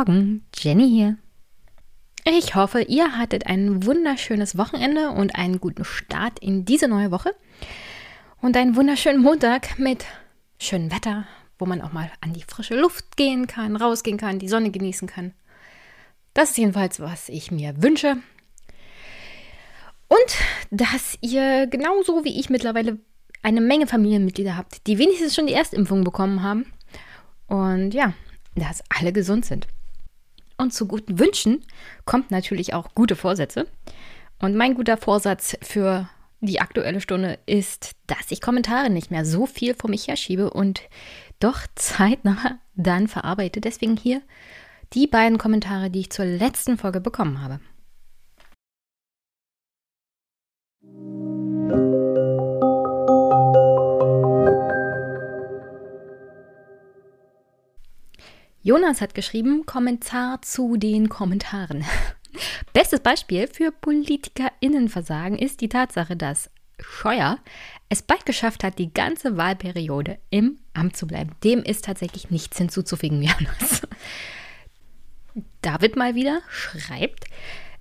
Morgen, Jenny hier. Ich hoffe, ihr hattet ein wunderschönes Wochenende und einen guten Start in diese neue Woche. Und einen wunderschönen Montag mit schönem Wetter, wo man auch mal an die frische Luft gehen kann, rausgehen kann, die Sonne genießen kann. Das ist jedenfalls, was ich mir wünsche. Und dass ihr genauso wie ich mittlerweile eine Menge Familienmitglieder habt, die wenigstens schon die Erstimpfung bekommen haben. Und ja, dass alle gesund sind. Und zu guten Wünschen kommt natürlich auch gute Vorsätze. Und mein guter Vorsatz für die aktuelle Stunde ist, dass ich Kommentare nicht mehr so viel vor mich herschiebe und doch zeitnah dann verarbeite. Deswegen hier die beiden Kommentare, die ich zur letzten Folge bekommen habe. Jonas hat geschrieben, Kommentar zu den Kommentaren. Bestes Beispiel für PolitikerInnenversagen ist die Tatsache, dass Scheuer es bald geschafft hat, die ganze Wahlperiode im Amt zu bleiben. Dem ist tatsächlich nichts hinzuzufügen, Jonas. David mal wieder schreibt,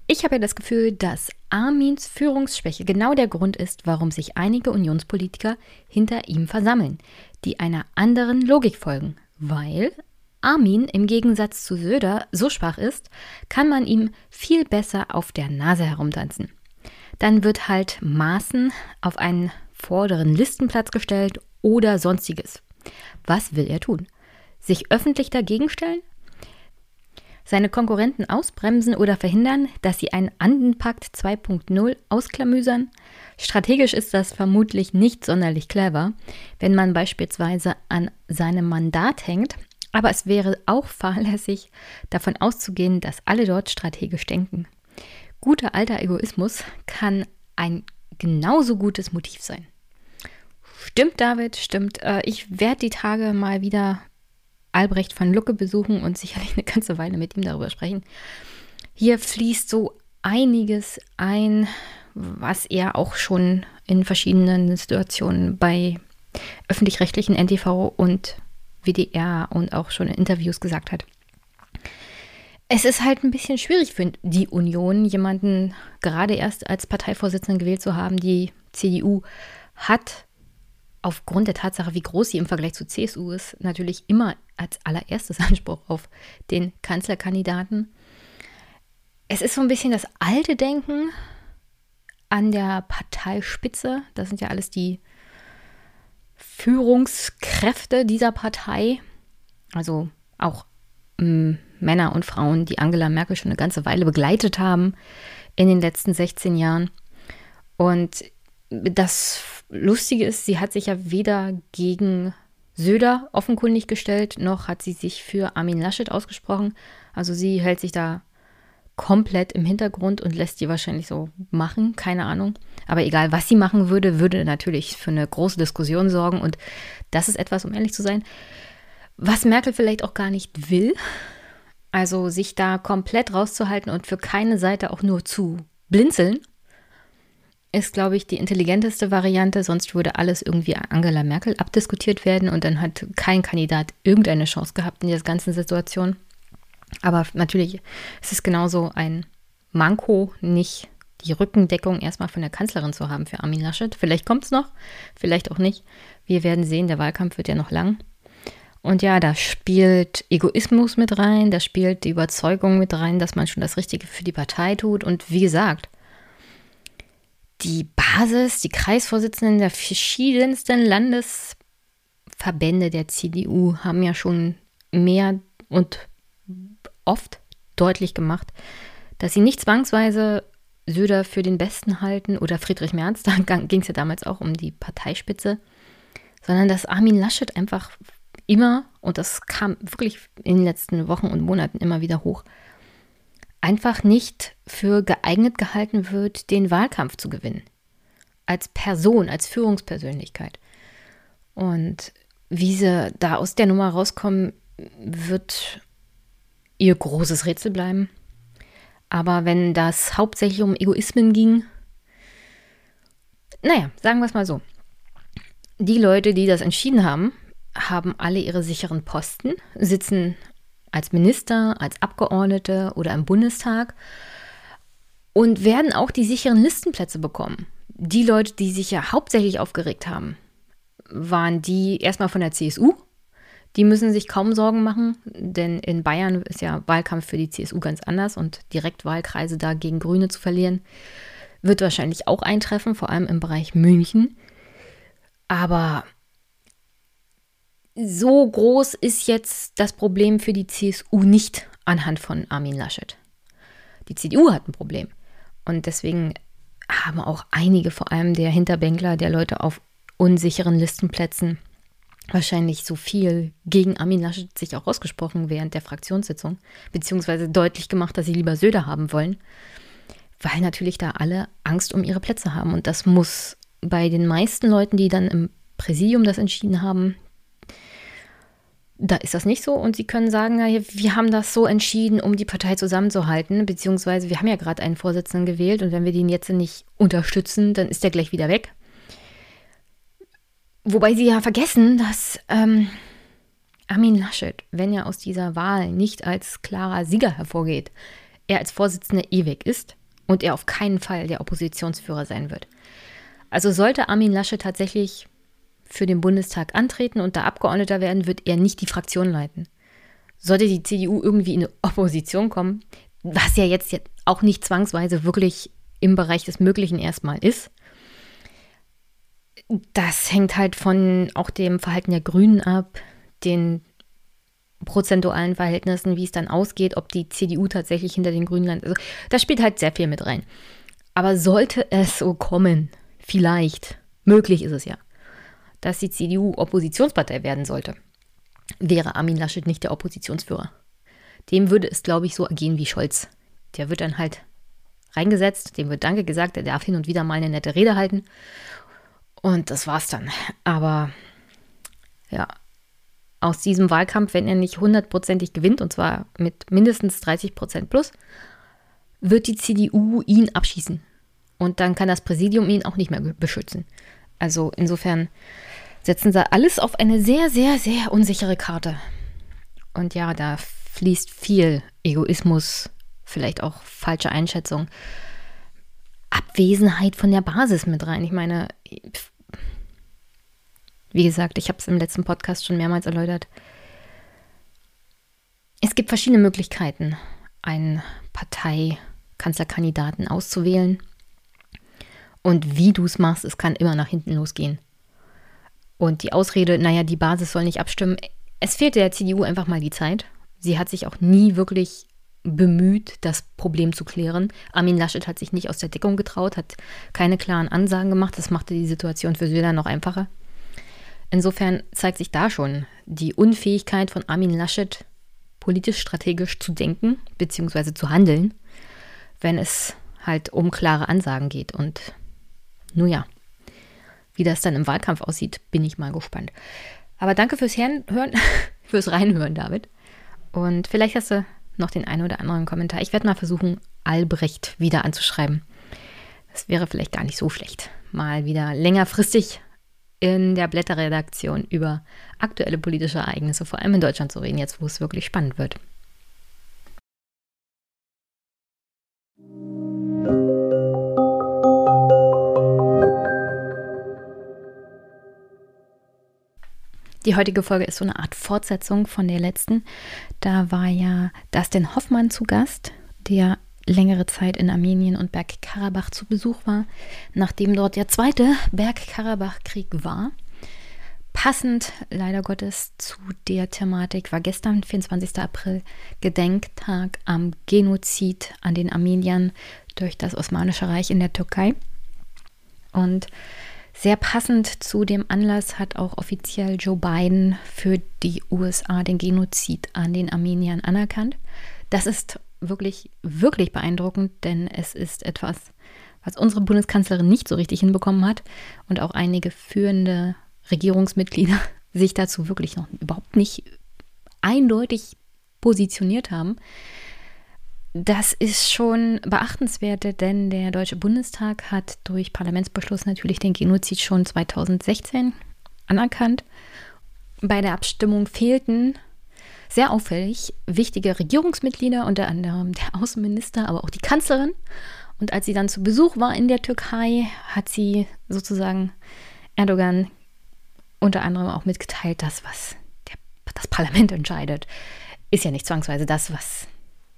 ich habe ja das Gefühl, dass Armins Führungsschwäche genau der Grund ist, warum sich einige Unionspolitiker hinter ihm versammeln, die einer anderen Logik folgen, weil Armin im Gegensatz zu Söder so schwach ist, kann man ihm viel besser auf der Nase herumtanzen. Dann wird halt Maßen auf einen vorderen Listenplatz gestellt oder sonstiges. Was will er tun? Sich öffentlich dagegen stellen? Seine Konkurrenten ausbremsen oder verhindern, dass sie einen Andenpakt 2.0 ausklamüsern? Strategisch ist das vermutlich nicht sonderlich clever, wenn man beispielsweise an seinem Mandat hängt aber es wäre auch fahrlässig, davon auszugehen, dass alle dort strategisch denken. Guter alter Egoismus kann ein genauso gutes Motiv sein. Stimmt, David, stimmt. Äh, ich werde die Tage mal wieder Albrecht von Lucke besuchen und sicherlich eine ganze Weile mit ihm darüber sprechen. Hier fließt so einiges ein, was er auch schon in verschiedenen Situationen bei öffentlich-rechtlichen NTV und WDR und auch schon in Interviews gesagt hat. Es ist halt ein bisschen schwierig für die Union, jemanden gerade erst als Parteivorsitzenden gewählt zu haben. Die CDU hat aufgrund der Tatsache, wie groß sie im Vergleich zu CSU ist, natürlich immer als allererstes Anspruch auf den Kanzlerkandidaten. Es ist so ein bisschen das alte Denken an der Parteispitze. Das sind ja alles die Führungskräfte dieser Partei, also auch ähm, Männer und Frauen, die Angela Merkel schon eine ganze Weile begleitet haben in den letzten 16 Jahren. Und das Lustige ist, sie hat sich ja weder gegen Söder offenkundig gestellt, noch hat sie sich für Armin Laschet ausgesprochen. Also sie hält sich da komplett im Hintergrund und lässt die wahrscheinlich so machen, keine Ahnung. Aber egal, was sie machen würde, würde natürlich für eine große Diskussion sorgen. Und das ist etwas, um ehrlich zu sein, was Merkel vielleicht auch gar nicht will. Also sich da komplett rauszuhalten und für keine Seite auch nur zu blinzeln, ist, glaube ich, die intelligenteste Variante. Sonst würde alles irgendwie Angela Merkel abdiskutiert werden und dann hat kein Kandidat irgendeine Chance gehabt in dieser ganzen Situation. Aber natürlich ist es genauso ein Manko, nicht die Rückendeckung erstmal von der Kanzlerin zu haben für Armin Laschet. Vielleicht kommt es noch, vielleicht auch nicht. Wir werden sehen, der Wahlkampf wird ja noch lang. Und ja, da spielt Egoismus mit rein, da spielt die Überzeugung mit rein, dass man schon das Richtige für die Partei tut. Und wie gesagt, die Basis, die Kreisvorsitzenden der verschiedensten Landesverbände der CDU haben ja schon mehr und oft deutlich gemacht, dass sie nicht zwangsweise Söder für den Besten halten oder Friedrich Merz, da ging es ja damals auch um die Parteispitze, sondern dass Armin Laschet einfach immer, und das kam wirklich in den letzten Wochen und Monaten immer wieder hoch, einfach nicht für geeignet gehalten wird, den Wahlkampf zu gewinnen. Als Person, als Führungspersönlichkeit. Und wie sie da aus der Nummer rauskommen, wird ihr großes Rätsel bleiben. Aber wenn das hauptsächlich um Egoismen ging, naja, sagen wir es mal so. Die Leute, die das entschieden haben, haben alle ihre sicheren Posten, sitzen als Minister, als Abgeordnete oder im Bundestag und werden auch die sicheren Listenplätze bekommen. Die Leute, die sich ja hauptsächlich aufgeregt haben, waren die erstmal von der CSU. Die müssen sich kaum Sorgen machen, denn in Bayern ist ja Wahlkampf für die CSU ganz anders und Direktwahlkreise da gegen Grüne zu verlieren, wird wahrscheinlich auch eintreffen, vor allem im Bereich München. Aber so groß ist jetzt das Problem für die CSU nicht anhand von Armin Laschet. Die CDU hat ein Problem. Und deswegen haben auch einige, vor allem der Hinterbänkler, der Leute auf unsicheren Listenplätzen, wahrscheinlich so viel gegen Armin Laschet sich auch ausgesprochen während der Fraktionssitzung, beziehungsweise deutlich gemacht, dass sie lieber Söder haben wollen, weil natürlich da alle Angst um ihre Plätze haben. Und das muss bei den meisten Leuten, die dann im Präsidium das entschieden haben, da ist das nicht so und sie können sagen, wir haben das so entschieden, um die Partei zusammenzuhalten, beziehungsweise wir haben ja gerade einen Vorsitzenden gewählt und wenn wir den jetzt nicht unterstützen, dann ist der gleich wieder weg. Wobei sie ja vergessen, dass ähm, Armin Laschet, wenn er aus dieser Wahl nicht als klarer Sieger hervorgeht, er als Vorsitzender ewig ist und er auf keinen Fall der Oppositionsführer sein wird. Also sollte Armin Laschet tatsächlich für den Bundestag antreten und da Abgeordneter werden, wird er nicht die Fraktion leiten. Sollte die CDU irgendwie in eine Opposition kommen, was ja jetzt auch nicht zwangsweise wirklich im Bereich des Möglichen erstmal ist, das hängt halt von auch dem Verhalten der Grünen ab, den prozentualen Verhältnissen, wie es dann ausgeht, ob die CDU tatsächlich hinter den Grünen landet. Also das spielt halt sehr viel mit rein. Aber sollte es so kommen, vielleicht, möglich ist es ja, dass die CDU Oppositionspartei werden sollte, wäre Armin Laschet nicht der Oppositionsführer. Dem würde es, glaube ich, so ergehen wie Scholz. Der wird dann halt reingesetzt, dem wird Danke gesagt, er darf hin und wieder mal eine nette Rede halten. Und das war's dann. Aber ja, aus diesem Wahlkampf, wenn er nicht hundertprozentig gewinnt, und zwar mit mindestens 30 Prozent plus, wird die CDU ihn abschießen. Und dann kann das Präsidium ihn auch nicht mehr beschützen. Also insofern setzen sie alles auf eine sehr, sehr, sehr unsichere Karte. Und ja, da fließt viel Egoismus, vielleicht auch falsche Einschätzung, Abwesenheit von der Basis mit rein. Ich meine, wie gesagt, ich habe es im letzten Podcast schon mehrmals erläutert. Es gibt verschiedene Möglichkeiten, einen Parteikanzlerkandidaten auszuwählen. Und wie du es machst, es kann immer nach hinten losgehen. Und die Ausrede, naja, die Basis soll nicht abstimmen, es fehlte der CDU einfach mal die Zeit. Sie hat sich auch nie wirklich bemüht, das Problem zu klären. Armin Laschet hat sich nicht aus der Deckung getraut, hat keine klaren Ansagen gemacht. Das machte die Situation für Söder noch einfacher. Insofern zeigt sich da schon die Unfähigkeit von Armin Laschet, politisch-strategisch zu denken bzw. zu handeln, wenn es halt um klare Ansagen geht. Und nun ja, wie das dann im Wahlkampf aussieht, bin ich mal gespannt. Aber danke fürs Hören, fürs Reinhören, David. Und vielleicht hast du noch den einen oder anderen Kommentar. Ich werde mal versuchen, Albrecht wieder anzuschreiben. Das wäre vielleicht gar nicht so schlecht. Mal wieder längerfristig in der Blätterredaktion über aktuelle politische Ereignisse, vor allem in Deutschland zu reden, jetzt wo es wirklich spannend wird. Die heutige Folge ist so eine Art Fortsetzung von der letzten. Da war ja Dustin Hoffmann zu Gast, der längere Zeit in Armenien und Bergkarabach zu Besuch war, nachdem dort der zweite Bergkarabach-Krieg war. Passend, leider Gottes, zu der Thematik war gestern, 24. April, Gedenktag am Genozid an den Armeniern durch das Osmanische Reich in der Türkei. Und sehr passend zu dem Anlass hat auch offiziell Joe Biden für die USA den Genozid an den Armeniern anerkannt. Das ist wirklich, wirklich beeindruckend, denn es ist etwas, was unsere Bundeskanzlerin nicht so richtig hinbekommen hat und auch einige führende Regierungsmitglieder sich dazu wirklich noch überhaupt nicht eindeutig positioniert haben. Das ist schon beachtenswert, denn der Deutsche Bundestag hat durch Parlamentsbeschluss natürlich den Genozid schon 2016 anerkannt. Bei der Abstimmung fehlten sehr auffällig wichtige Regierungsmitglieder, unter anderem der Außenminister, aber auch die Kanzlerin. Und als sie dann zu Besuch war in der Türkei, hat sie sozusagen Erdogan unter anderem auch mitgeteilt, dass was der, das Parlament entscheidet, ist ja nicht zwangsweise das, was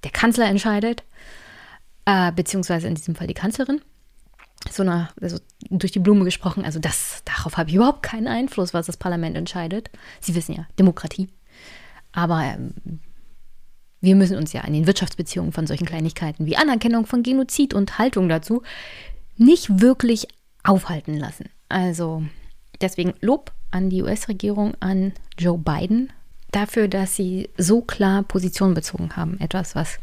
der Kanzler entscheidet, äh, beziehungsweise in diesem Fall die Kanzlerin. So eine, also durch die Blume gesprochen, also das, darauf habe ich überhaupt keinen Einfluss, was das Parlament entscheidet. Sie wissen ja, Demokratie. Aber ähm, wir müssen uns ja an den Wirtschaftsbeziehungen von solchen Kleinigkeiten wie Anerkennung von Genozid und Haltung dazu nicht wirklich aufhalten lassen. Also deswegen Lob an die US-Regierung, an Joe Biden dafür, dass sie so klar Position bezogen haben. Etwas, was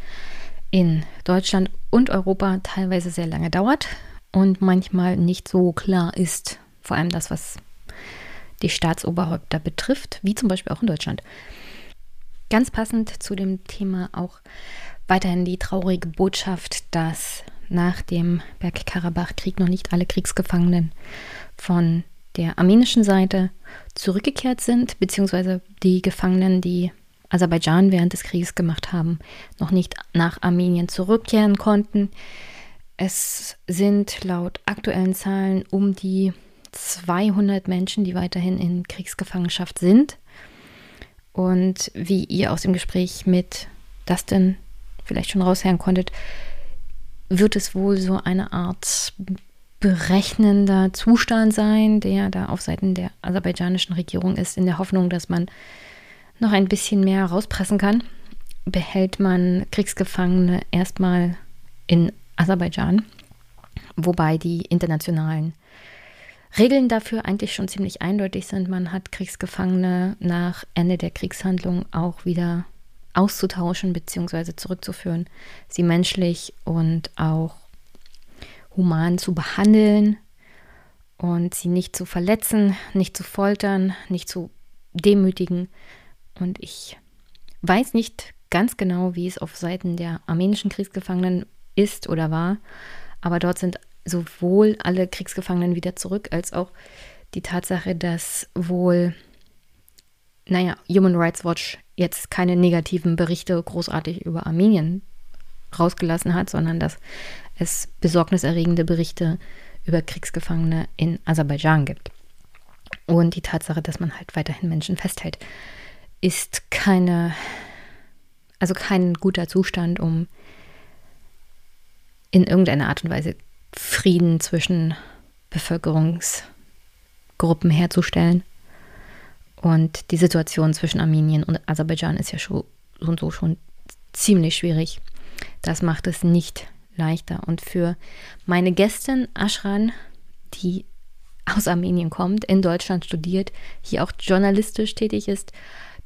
in Deutschland und Europa teilweise sehr lange dauert und manchmal nicht so klar ist. Vor allem das, was die Staatsoberhäupter betrifft, wie zum Beispiel auch in Deutschland. Ganz passend zu dem Thema auch weiterhin die traurige Botschaft, dass nach dem Bergkarabach-Krieg noch nicht alle Kriegsgefangenen von der armenischen Seite zurückgekehrt sind, beziehungsweise die Gefangenen, die Aserbaidschan während des Krieges gemacht haben, noch nicht nach Armenien zurückkehren konnten. Es sind laut aktuellen Zahlen um die 200 Menschen, die weiterhin in Kriegsgefangenschaft sind. Und wie ihr aus dem Gespräch mit Dustin vielleicht schon raushören konntet, wird es wohl so eine Art berechnender Zustand sein, der da auf Seiten der aserbaidschanischen Regierung ist, in der Hoffnung, dass man noch ein bisschen mehr rauspressen kann. Behält man Kriegsgefangene erstmal in Aserbaidschan, wobei die internationalen Regeln dafür eigentlich schon ziemlich eindeutig sind. Man hat Kriegsgefangene nach Ende der Kriegshandlung auch wieder auszutauschen bzw. zurückzuführen, sie menschlich und auch human zu behandeln und sie nicht zu verletzen, nicht zu foltern, nicht zu demütigen. Und ich weiß nicht ganz genau, wie es auf Seiten der armenischen Kriegsgefangenen ist oder war, aber dort sind sowohl alle Kriegsgefangenen wieder zurück, als auch die Tatsache, dass wohl, naja, Human Rights Watch jetzt keine negativen Berichte großartig über Armenien rausgelassen hat, sondern dass es besorgniserregende Berichte über Kriegsgefangene in Aserbaidschan gibt. Und die Tatsache, dass man halt weiterhin Menschen festhält, ist keine, also kein guter Zustand, um in irgendeiner Art und Weise Frieden zwischen Bevölkerungsgruppen herzustellen. Und die Situation zwischen Armenien und Aserbaidschan ist ja schon und so schon ziemlich schwierig. Das macht es nicht leichter. Und für meine Gästin Ashran, die aus Armenien kommt, in Deutschland studiert, hier auch journalistisch tätig ist,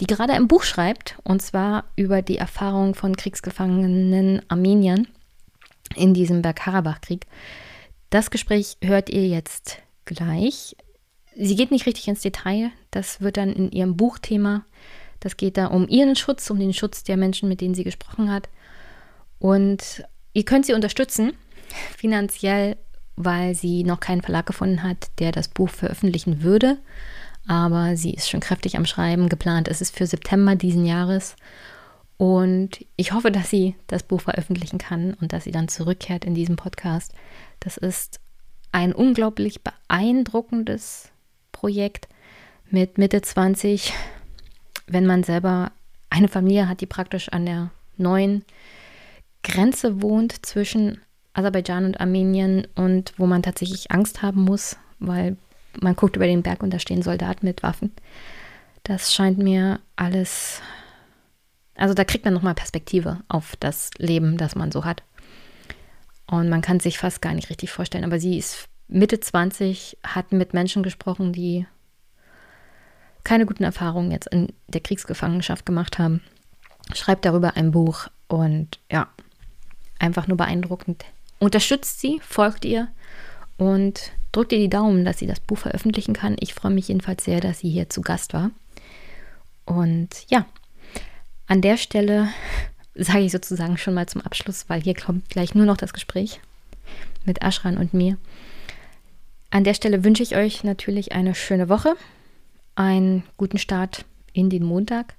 die gerade ein Buch schreibt, und zwar über die Erfahrung von kriegsgefangenen Armeniern in diesem Bergkarabach-Krieg. Das Gespräch hört ihr jetzt gleich. Sie geht nicht richtig ins Detail. Das wird dann in ihrem Buchthema. Das geht da um ihren Schutz, um den Schutz der Menschen, mit denen sie gesprochen hat. Und ihr könnt sie unterstützen, finanziell, weil sie noch keinen Verlag gefunden hat, der das Buch veröffentlichen würde. Aber sie ist schon kräftig am Schreiben. Geplant ist es für September diesen Jahres. Und ich hoffe, dass sie das Buch veröffentlichen kann und dass sie dann zurückkehrt in diesem Podcast. Das ist ein unglaublich beeindruckendes Projekt mit Mitte 20, wenn man selber eine Familie hat, die praktisch an der neuen Grenze wohnt zwischen Aserbaidschan und Armenien und wo man tatsächlich Angst haben muss, weil man guckt über den Berg und da stehen Soldaten mit Waffen. Das scheint mir alles also da kriegt man nochmal Perspektive auf das Leben, das man so hat. Und man kann sich fast gar nicht richtig vorstellen. Aber sie ist Mitte 20, hat mit Menschen gesprochen, die keine guten Erfahrungen jetzt in der Kriegsgefangenschaft gemacht haben. Schreibt darüber ein Buch und ja, einfach nur beeindruckend. Unterstützt sie, folgt ihr und drückt ihr die Daumen, dass sie das Buch veröffentlichen kann. Ich freue mich jedenfalls sehr, dass sie hier zu Gast war. Und ja, an der Stelle sage ich sozusagen schon mal zum Abschluss, weil hier kommt gleich nur noch das Gespräch mit Ashran und mir. An der Stelle wünsche ich euch natürlich eine schöne Woche, einen guten Start in den Montag.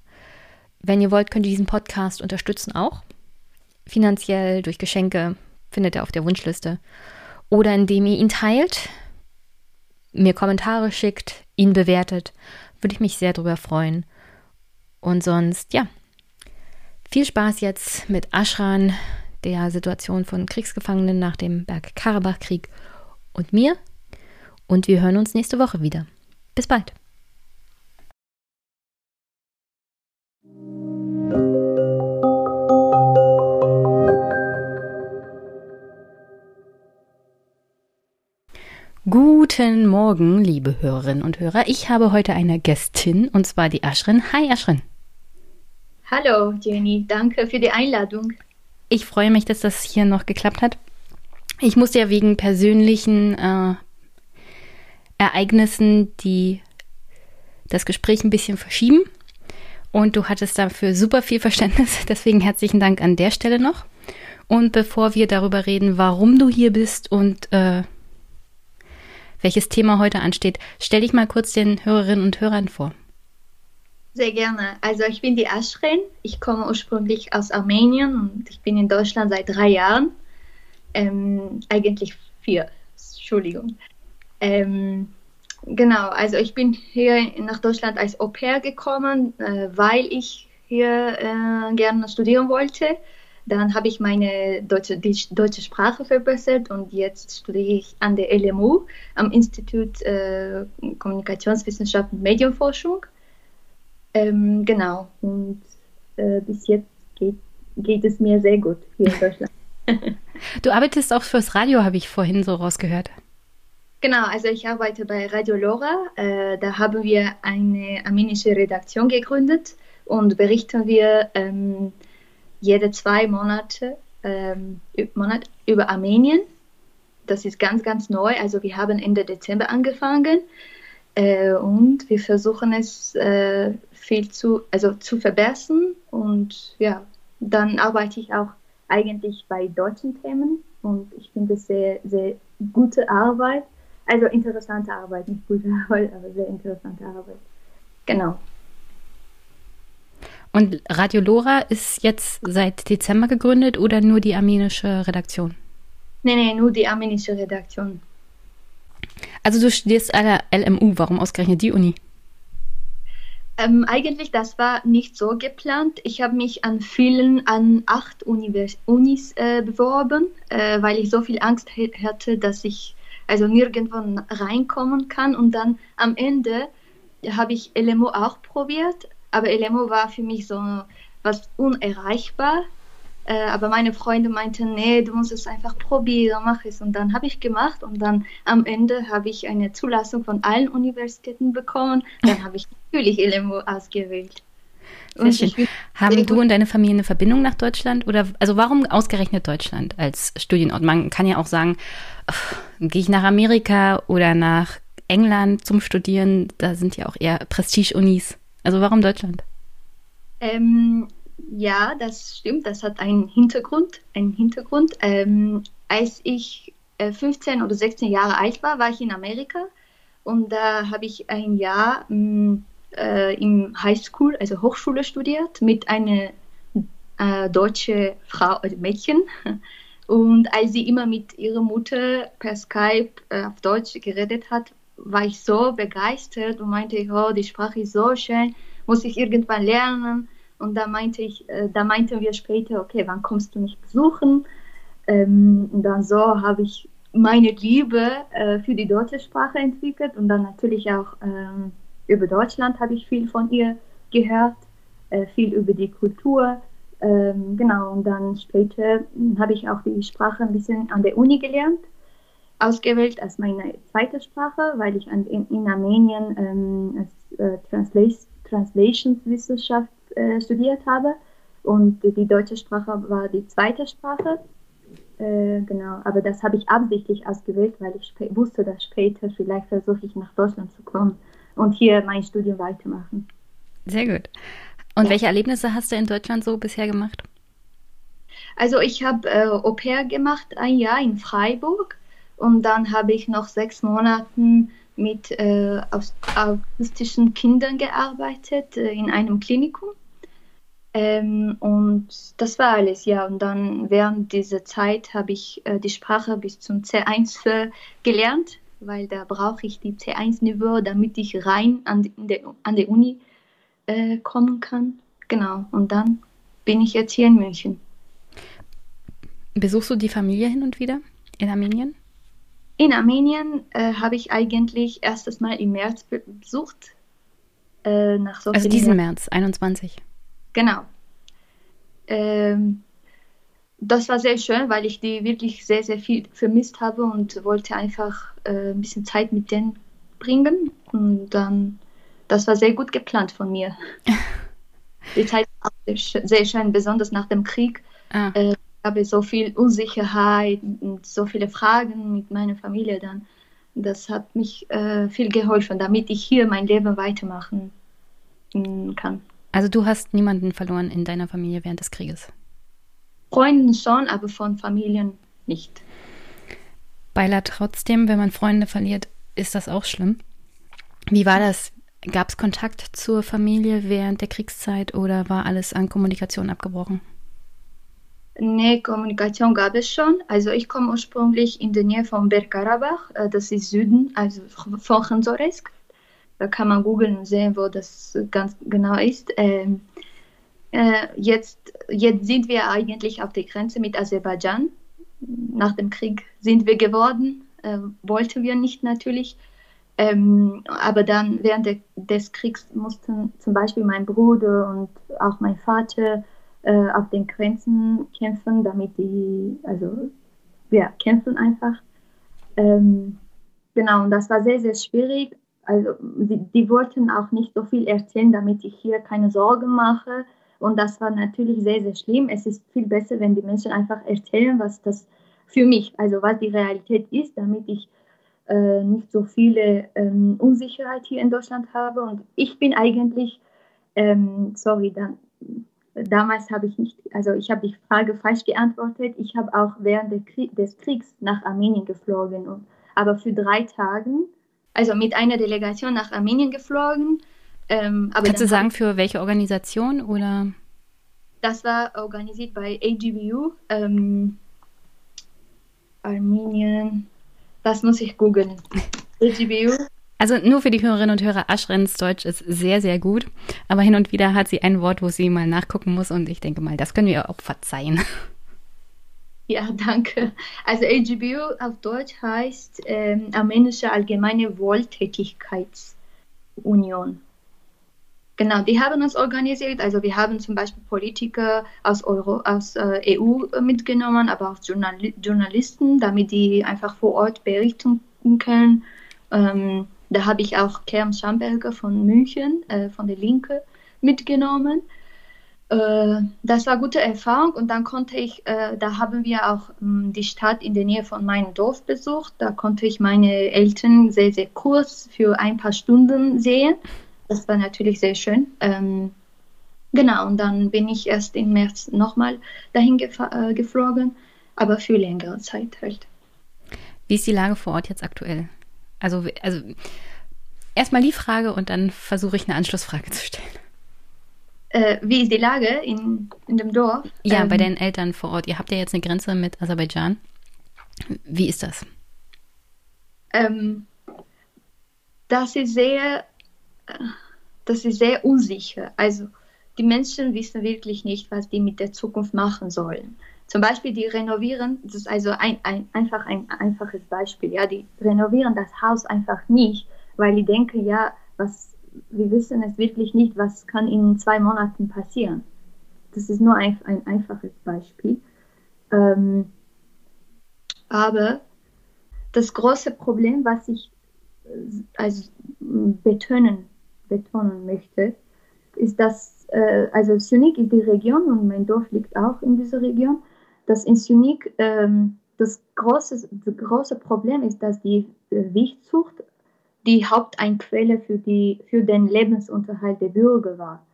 Wenn ihr wollt, könnt ihr diesen Podcast unterstützen auch. Finanziell, durch Geschenke, findet ihr auf der Wunschliste. Oder indem ihr ihn teilt, mir Kommentare schickt, ihn bewertet. Würde ich mich sehr darüber freuen. Und sonst, ja, viel Spaß jetzt mit Aschran, der Situation von Kriegsgefangenen nach dem Bergkarabach-Krieg und mir. Und wir hören uns nächste Woche wieder. Bis bald. Guten Morgen, liebe Hörerinnen und Hörer. Ich habe heute eine Gästin und zwar die Aschrin. Hi Aschrin. Hallo Jenny, danke für die Einladung. Ich freue mich, dass das hier noch geklappt hat. Ich musste ja wegen persönlichen äh, Ereignissen die das Gespräch ein bisschen verschieben und du hattest dafür super viel Verständnis. Deswegen herzlichen Dank an der Stelle noch. Und bevor wir darüber reden, warum du hier bist und äh, welches Thema heute ansteht, stell dich mal kurz den Hörerinnen und Hörern vor. Sehr gerne. Also ich bin die Ashrin. Ich komme ursprünglich aus Armenien und ich bin in Deutschland seit drei Jahren. Ähm, eigentlich vier. Entschuldigung. Ähm, genau, also ich bin hier nach Deutschland als Au pair gekommen, äh, weil ich hier äh, gerne studieren wollte. Dann habe ich meine deutsche, die deutsche Sprache verbessert und jetzt studiere ich an der LMU am Institut äh, Kommunikationswissenschaft und Medienforschung. Ähm, genau, und äh, bis jetzt geht, geht es mir sehr gut hier in Deutschland. du arbeitest auch fürs Radio, habe ich vorhin so rausgehört. Genau, also ich arbeite bei Radio Lora. Äh, da haben wir eine armenische Redaktion gegründet und berichten wir ähm, jede zwei Monate, ähm, Monat über Armenien. Das ist ganz, ganz neu. Also wir haben Ende Dezember angefangen äh, und wir versuchen es äh, viel zu, also zu verbessern. Und ja, dann arbeite ich auch eigentlich bei deutschen Themen und ich finde es sehr, sehr gute Arbeit. Also interessante Arbeit, nicht gute Arbeit, aber sehr interessante Arbeit. Genau. Und Radio Lora ist jetzt seit Dezember gegründet oder nur die armenische Redaktion? Nee, nee, nur die armenische Redaktion. Also du studierst an der LMU, warum ausgerechnet die Uni? Ähm, eigentlich, das war nicht so geplant. Ich habe mich an vielen, an acht Univers Unis äh, beworben, äh, weil ich so viel Angst hatte, dass ich also nirgendwo reinkommen kann. Und dann am Ende habe ich LMO auch probiert, aber LMO war für mich so was unerreichbar. Äh, aber meine Freunde meinten, nee, du musst es einfach probieren, mach es. Und dann habe ich gemacht und dann am Ende habe ich eine Zulassung von allen Universitäten bekommen. Dann habe ich natürlich LMO ausgewählt. Sehr schön. Haben du und deine Familie eine Verbindung nach Deutschland? Oder also warum ausgerechnet Deutschland als Studienort? Man kann ja auch sagen, gehe ich nach Amerika oder nach England zum Studieren, da sind ja auch eher Prestige-Unis. Also warum Deutschland? Ähm, ja, das stimmt. Das hat einen Hintergrund. Einen Hintergrund. Ähm, als ich äh, 15 oder 16 Jahre alt war, war ich in Amerika und da habe ich ein Jahr mh, mm, äh, im Highschool, also Hochschule studiert mit einer äh, deutschen Frau, also Mädchen. Und als sie immer mit ihrer Mutter per Skype äh, auf Deutsch geredet hat, war ich so begeistert und meinte, oh, die Sprache ist so schön, muss ich irgendwann lernen. Und da meinte ich, äh, da meinten wir später, okay, wann kommst du mich besuchen? Ähm, und dann so habe ich meine Liebe äh, für die deutsche Sprache entwickelt und dann natürlich auch ähm, über Deutschland habe ich viel von ihr gehört, äh, viel über die Kultur. Ähm, genau, und dann später habe ich auch die Sprache ein bisschen an der Uni gelernt, ausgewählt als meine zweite Sprache, weil ich an, in, in, Armenien ähm, als, äh, Translation, Translationswissenschaft äh, studiert habe und die deutsche Sprache war die zweite Sprache. Äh, genau, aber das habe ich absichtlich ausgewählt, weil ich wusste, dass später vielleicht versuche ich nach Deutschland zu kommen und hier mein Studium weitermachen. Sehr gut. Und ja. welche Erlebnisse hast du in Deutschland so bisher gemacht? Also ich habe äh, Au pair gemacht, ein Jahr in Freiburg und dann habe ich noch sechs Monate mit äh, autistischen Kindern gearbeitet äh, in einem Klinikum. Ähm, und das war alles, ja. Und dann während dieser Zeit habe ich äh, die Sprache bis zum C1 äh, gelernt, weil da brauche ich die C1-Niveau, damit ich rein an die, an die Uni äh, kommen kann. Genau. Und dann bin ich jetzt hier in München. Besuchst du die Familie hin und wieder in Armenien? In Armenien äh, habe ich eigentlich erstes Mal im März besucht. Äh, nach so also diesen Jahren. März, 21. Genau. Ähm, das war sehr schön, weil ich die wirklich sehr, sehr viel vermisst habe und wollte einfach äh, ein bisschen Zeit mit denen bringen. Und dann, das war sehr gut geplant von mir. die Zeit war sehr, sehr schön, besonders nach dem Krieg. Ah. Äh, habe so viel Unsicherheit und so viele Fragen mit meiner Familie dann. Das hat mich äh, viel geholfen, damit ich hier mein Leben weitermachen kann. Also du hast niemanden verloren in deiner Familie während des Krieges? Freunden schon, aber von Familien nicht. Beiler trotzdem, wenn man Freunde verliert, ist das auch schlimm. Wie war das? Gab es Kontakt zur Familie während der Kriegszeit oder war alles an Kommunikation abgebrochen? Nee, Kommunikation gab es schon. Also ich komme ursprünglich in der Nähe von Bergkarabach, äh, das ist Süden, also von Khanzoresk. Da kann man googeln und sehen, wo das ganz genau ist. Ähm, äh, jetzt, jetzt sind wir eigentlich auf der Grenze mit Aserbaidschan. Nach dem Krieg sind wir geworden, äh, wollten wir nicht natürlich. Ähm, aber dann während de, des Kriegs mussten zum Beispiel mein Bruder und auch mein Vater äh, auf den Grenzen kämpfen, damit die, also ja, kämpfen einfach. Ähm, genau, und das war sehr, sehr schwierig. Also die, die, wollten auch nicht so viel erzählen, damit ich hier keine Sorgen mache. Und das war natürlich sehr, sehr schlimm. Es ist viel besser, wenn die Menschen einfach erzählen, was das für mich, also was die Realität ist, damit ich äh, nicht so viele ähm, Unsicherheit hier in Deutschland habe. Und ich bin eigentlich, ähm, sorry, dann damals habe ich nicht, also ich habe die Frage falsch geantwortet. Ich habe auch während Krieg, des Kriegs nach Armenien geflogen, und, aber für drei Tage, also mit einer Delegation nach Armenien geflogen. Ähm, Kannst du sagen, für welche Organisation oder? Das war organisiert bei AGBU, ähm, Armenien. Das muss ich googeln. AGBU, also nur für die Hörerinnen und Hörer, Aschrens Deutsch ist sehr, sehr gut. Aber hin und wieder hat sie ein Wort, wo sie mal nachgucken muss. Und ich denke mal, das können wir auch verzeihen. Ja, danke. Also LGBU auf Deutsch heißt ähm, Armenische Allgemeine Wohltätigkeitsunion. Genau, die haben uns organisiert. Also wir haben zum Beispiel Politiker aus, Euro, aus äh, EU mitgenommen, aber auch Journal Journalisten, damit die einfach vor Ort berichten können. Ähm, da habe ich auch Kerm Schamberger von München, äh, von der Linke, mitgenommen. Äh, das war gute Erfahrung und dann konnte ich, äh, da haben wir auch mh, ähm, die Stadt in der Nähe von meinem Dorf besucht. Da konnte ich meine Eltern sehr, sehr kurz für ein paar Stunden sehen. Das war natürlich sehr schön. Ähm, genau, und dann bin ich erst im März nochmal dahin äh, geflogen, aber für längere Zeit halt. Wie ist die Lage vor Ort jetzt aktuell? Also, also erstmal die Frage und dann versuche ich eine Anschlussfrage zu stellen. Äh, wie ist die Lage in, in dem Dorf? Ja, ähm, bei den Eltern vor Ort. Ihr habt ja jetzt eine Grenze mit Aserbaidschan. Wie ist das? Ähm, das ist sehr, das ist sehr unsicher. Also die Menschen wissen wirklich nicht, was die mit der Zukunft machen sollen. Zum Beispiel, die renovieren, das ist also ein, ein, einfach ein einfaches Beispiel, ja, die renovieren das Haus einfach nicht, weil die denken, ja, was, wir wissen es wirklich nicht, was kann in zwei Monaten passieren. Das ist nur ein, ein einfaches Beispiel. Ähm, aber das große Problem, was ich äh, also betonen, betonen möchte, ist, dass äh, also Sunik ist die Region und mein Dorf liegt auch in dieser Region dass in Sunik ähm, das, große, das große Problem ist, dass die äh, Wichtzucht die Haupteinquelle für, die, für den Lebensunterhalt der Bürger war.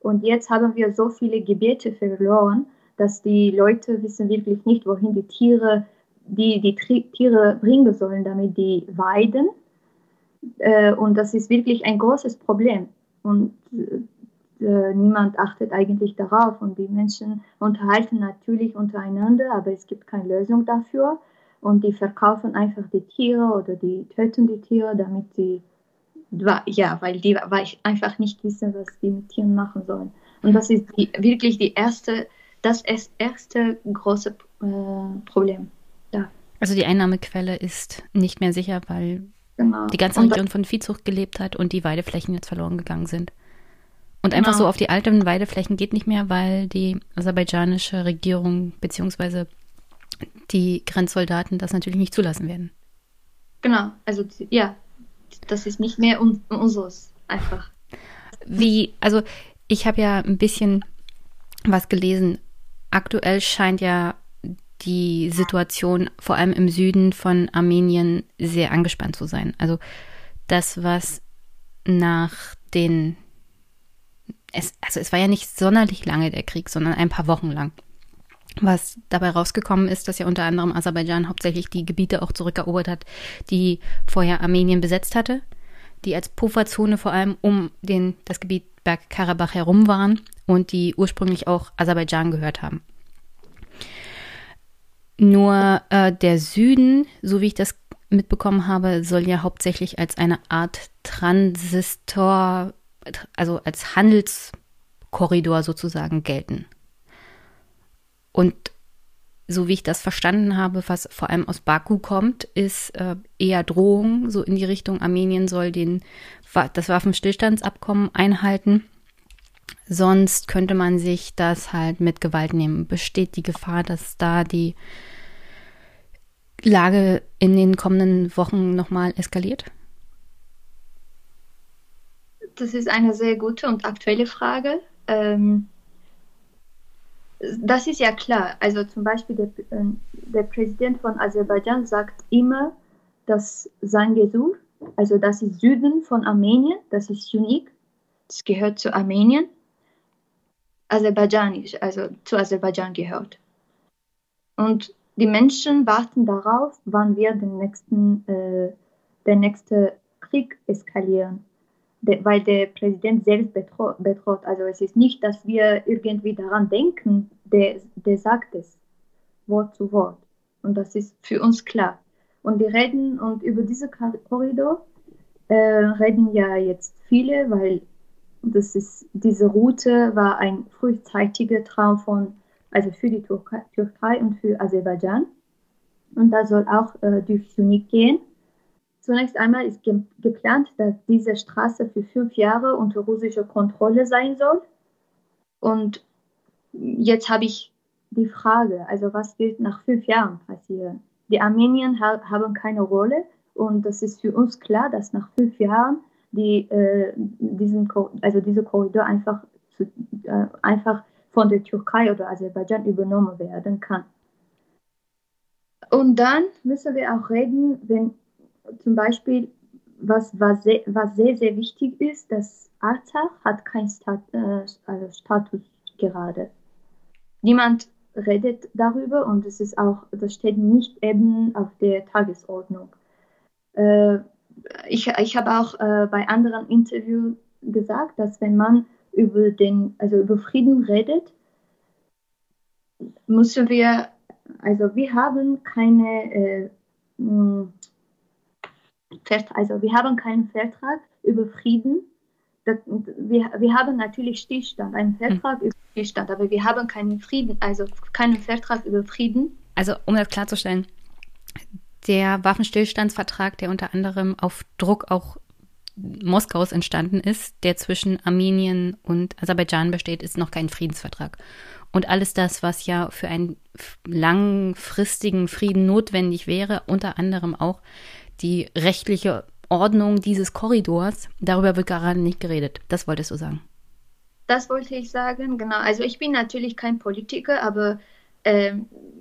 Und jetzt haben wir so viele Gebiete verloren, dass die Leute wissen wirklich nicht, wohin die Tiere, die, die Tiere bringen sollen, damit die weiden. Äh, und das ist wirklich ein großes Problem. Und äh, niemand achtet eigentlich darauf und die Menschen unterhalten natürlich untereinander, aber es gibt keine Lösung dafür und die verkaufen einfach die Tiere oder die töten die Tiere, damit sie ja, weil die weil einfach nicht wissen, was die mit Tieren machen sollen. Und das ist die, wirklich die erste, das erste große äh, Problem. Ja. Also die Einnahmequelle ist nicht mehr sicher, weil genau. die ganze Region von Viehzucht gelebt hat und die Weideflächen jetzt verloren gegangen sind. Und einfach genau. so auf die alten Weideflächen geht nicht mehr, weil die aserbaidschanische Regierung bzw. die Grenzsoldaten das natürlich nicht zulassen werden. Genau, also ja, das ist nicht mehr un unseres einfach. Wie, also ich habe ja ein bisschen was gelesen. Aktuell scheint ja die Situation vor allem im Süden von Armenien sehr angespannt zu sein. Also das, was nach den es, also es war ja nicht sonderlich lange der Krieg, sondern ein paar Wochen lang. Was dabei rausgekommen ist, dass ja unter anderem Aserbaidschan hauptsächlich die Gebiete auch zurückerobert hat, die vorher Armenien besetzt hatte, die als Pufferzone vor allem um den, das Gebiet Bergkarabach herum waren und die ursprünglich auch Aserbaidschan gehört haben. Nur äh, der Süden, so wie ich das mitbekommen habe, soll ja hauptsächlich als eine Art Transistor, also als Handelskorridor sozusagen gelten. Und so wie ich das verstanden habe, was vor allem aus Baku kommt, ist äh, eher Drohung, so in die Richtung, Armenien soll den, das Waffenstillstandsabkommen einhalten. Sonst könnte man sich das halt mit Gewalt nehmen. Besteht die Gefahr, dass da die Lage in den kommenden Wochen nochmal eskaliert? Das ist eine sehr gute und aktuelle Frage. Ähm, das ist ja klar. Also zum Beispiel der, äh, der Präsident von Aserbaidschan sagt immer, dass sein Gesuch, also das ist Süden von Armenien, das ist unique, das gehört zu Armenien, aserbaidschanisch, also zu Aserbaidschan gehört. Und die Menschen warten darauf, wann wir den nächsten, äh, der nächste Krieg eskalieren de, weil der Präsident selbst bedroht, bedroht. Also es ist nicht, dass wir irgendwie daran denken, der, der sagt es Wort zu Wort. Und das ist für uns klar. Und die reden und über diese Korridor äh, reden ja jetzt viele, weil das ist, diese Route war ein frühzeitiger Traum von, also für die Türkei, Türkei und für Aserbaidschan. Und da soll auch äh, durch Tunik gehen. Zunächst einmal ist ge geplant, dass diese Straße für fünf Jahre unter russischer Kontrolle sein soll. Und jetzt habe ich die Frage, also was wird nach fünf Jahren passieren? Die Armenier ha haben keine Rolle und das ist für uns klar, dass nach fünf Jahren die, äh, diesen, also dieser Korridor einfach, zu, äh, einfach von der Türkei oder Aserbaidschan übernommen werden kann. Und dann müssen wir auch reden, wenn zum Beispiel, was, was, sehr, was sehr, sehr wichtig ist, dass Arzach hat keinen Stat, äh, also Status gerade. Niemand redet darüber und es ist auch, das steht nicht eben auf der Tagesordnung. Äh, ich ich habe auch äh, bei anderen Interviews gesagt, dass wenn man über den, also über Frieden redet, müssen wir, also wir haben keine äh, also wir haben keinen Vertrag über Frieden. Wir, wir haben natürlich Stillstand, einen Vertrag hm. über Stillstand, aber wir haben keinen Frieden, also keinen Vertrag über Frieden. Also um das klarzustellen, der Waffenstillstandsvertrag, der unter anderem auf Druck auch Moskaus entstanden ist, der zwischen Armenien und Aserbaidschan besteht, ist noch kein Friedensvertrag. Und alles das, was ja für einen langfristigen Frieden notwendig wäre, unter anderem auch die rechtliche Ordnung dieses Korridors, darüber wird gerade nicht geredet. Das wolltest du sagen. Das wollte ich sagen, genau. Also ich bin natürlich kein Politiker, aber äh,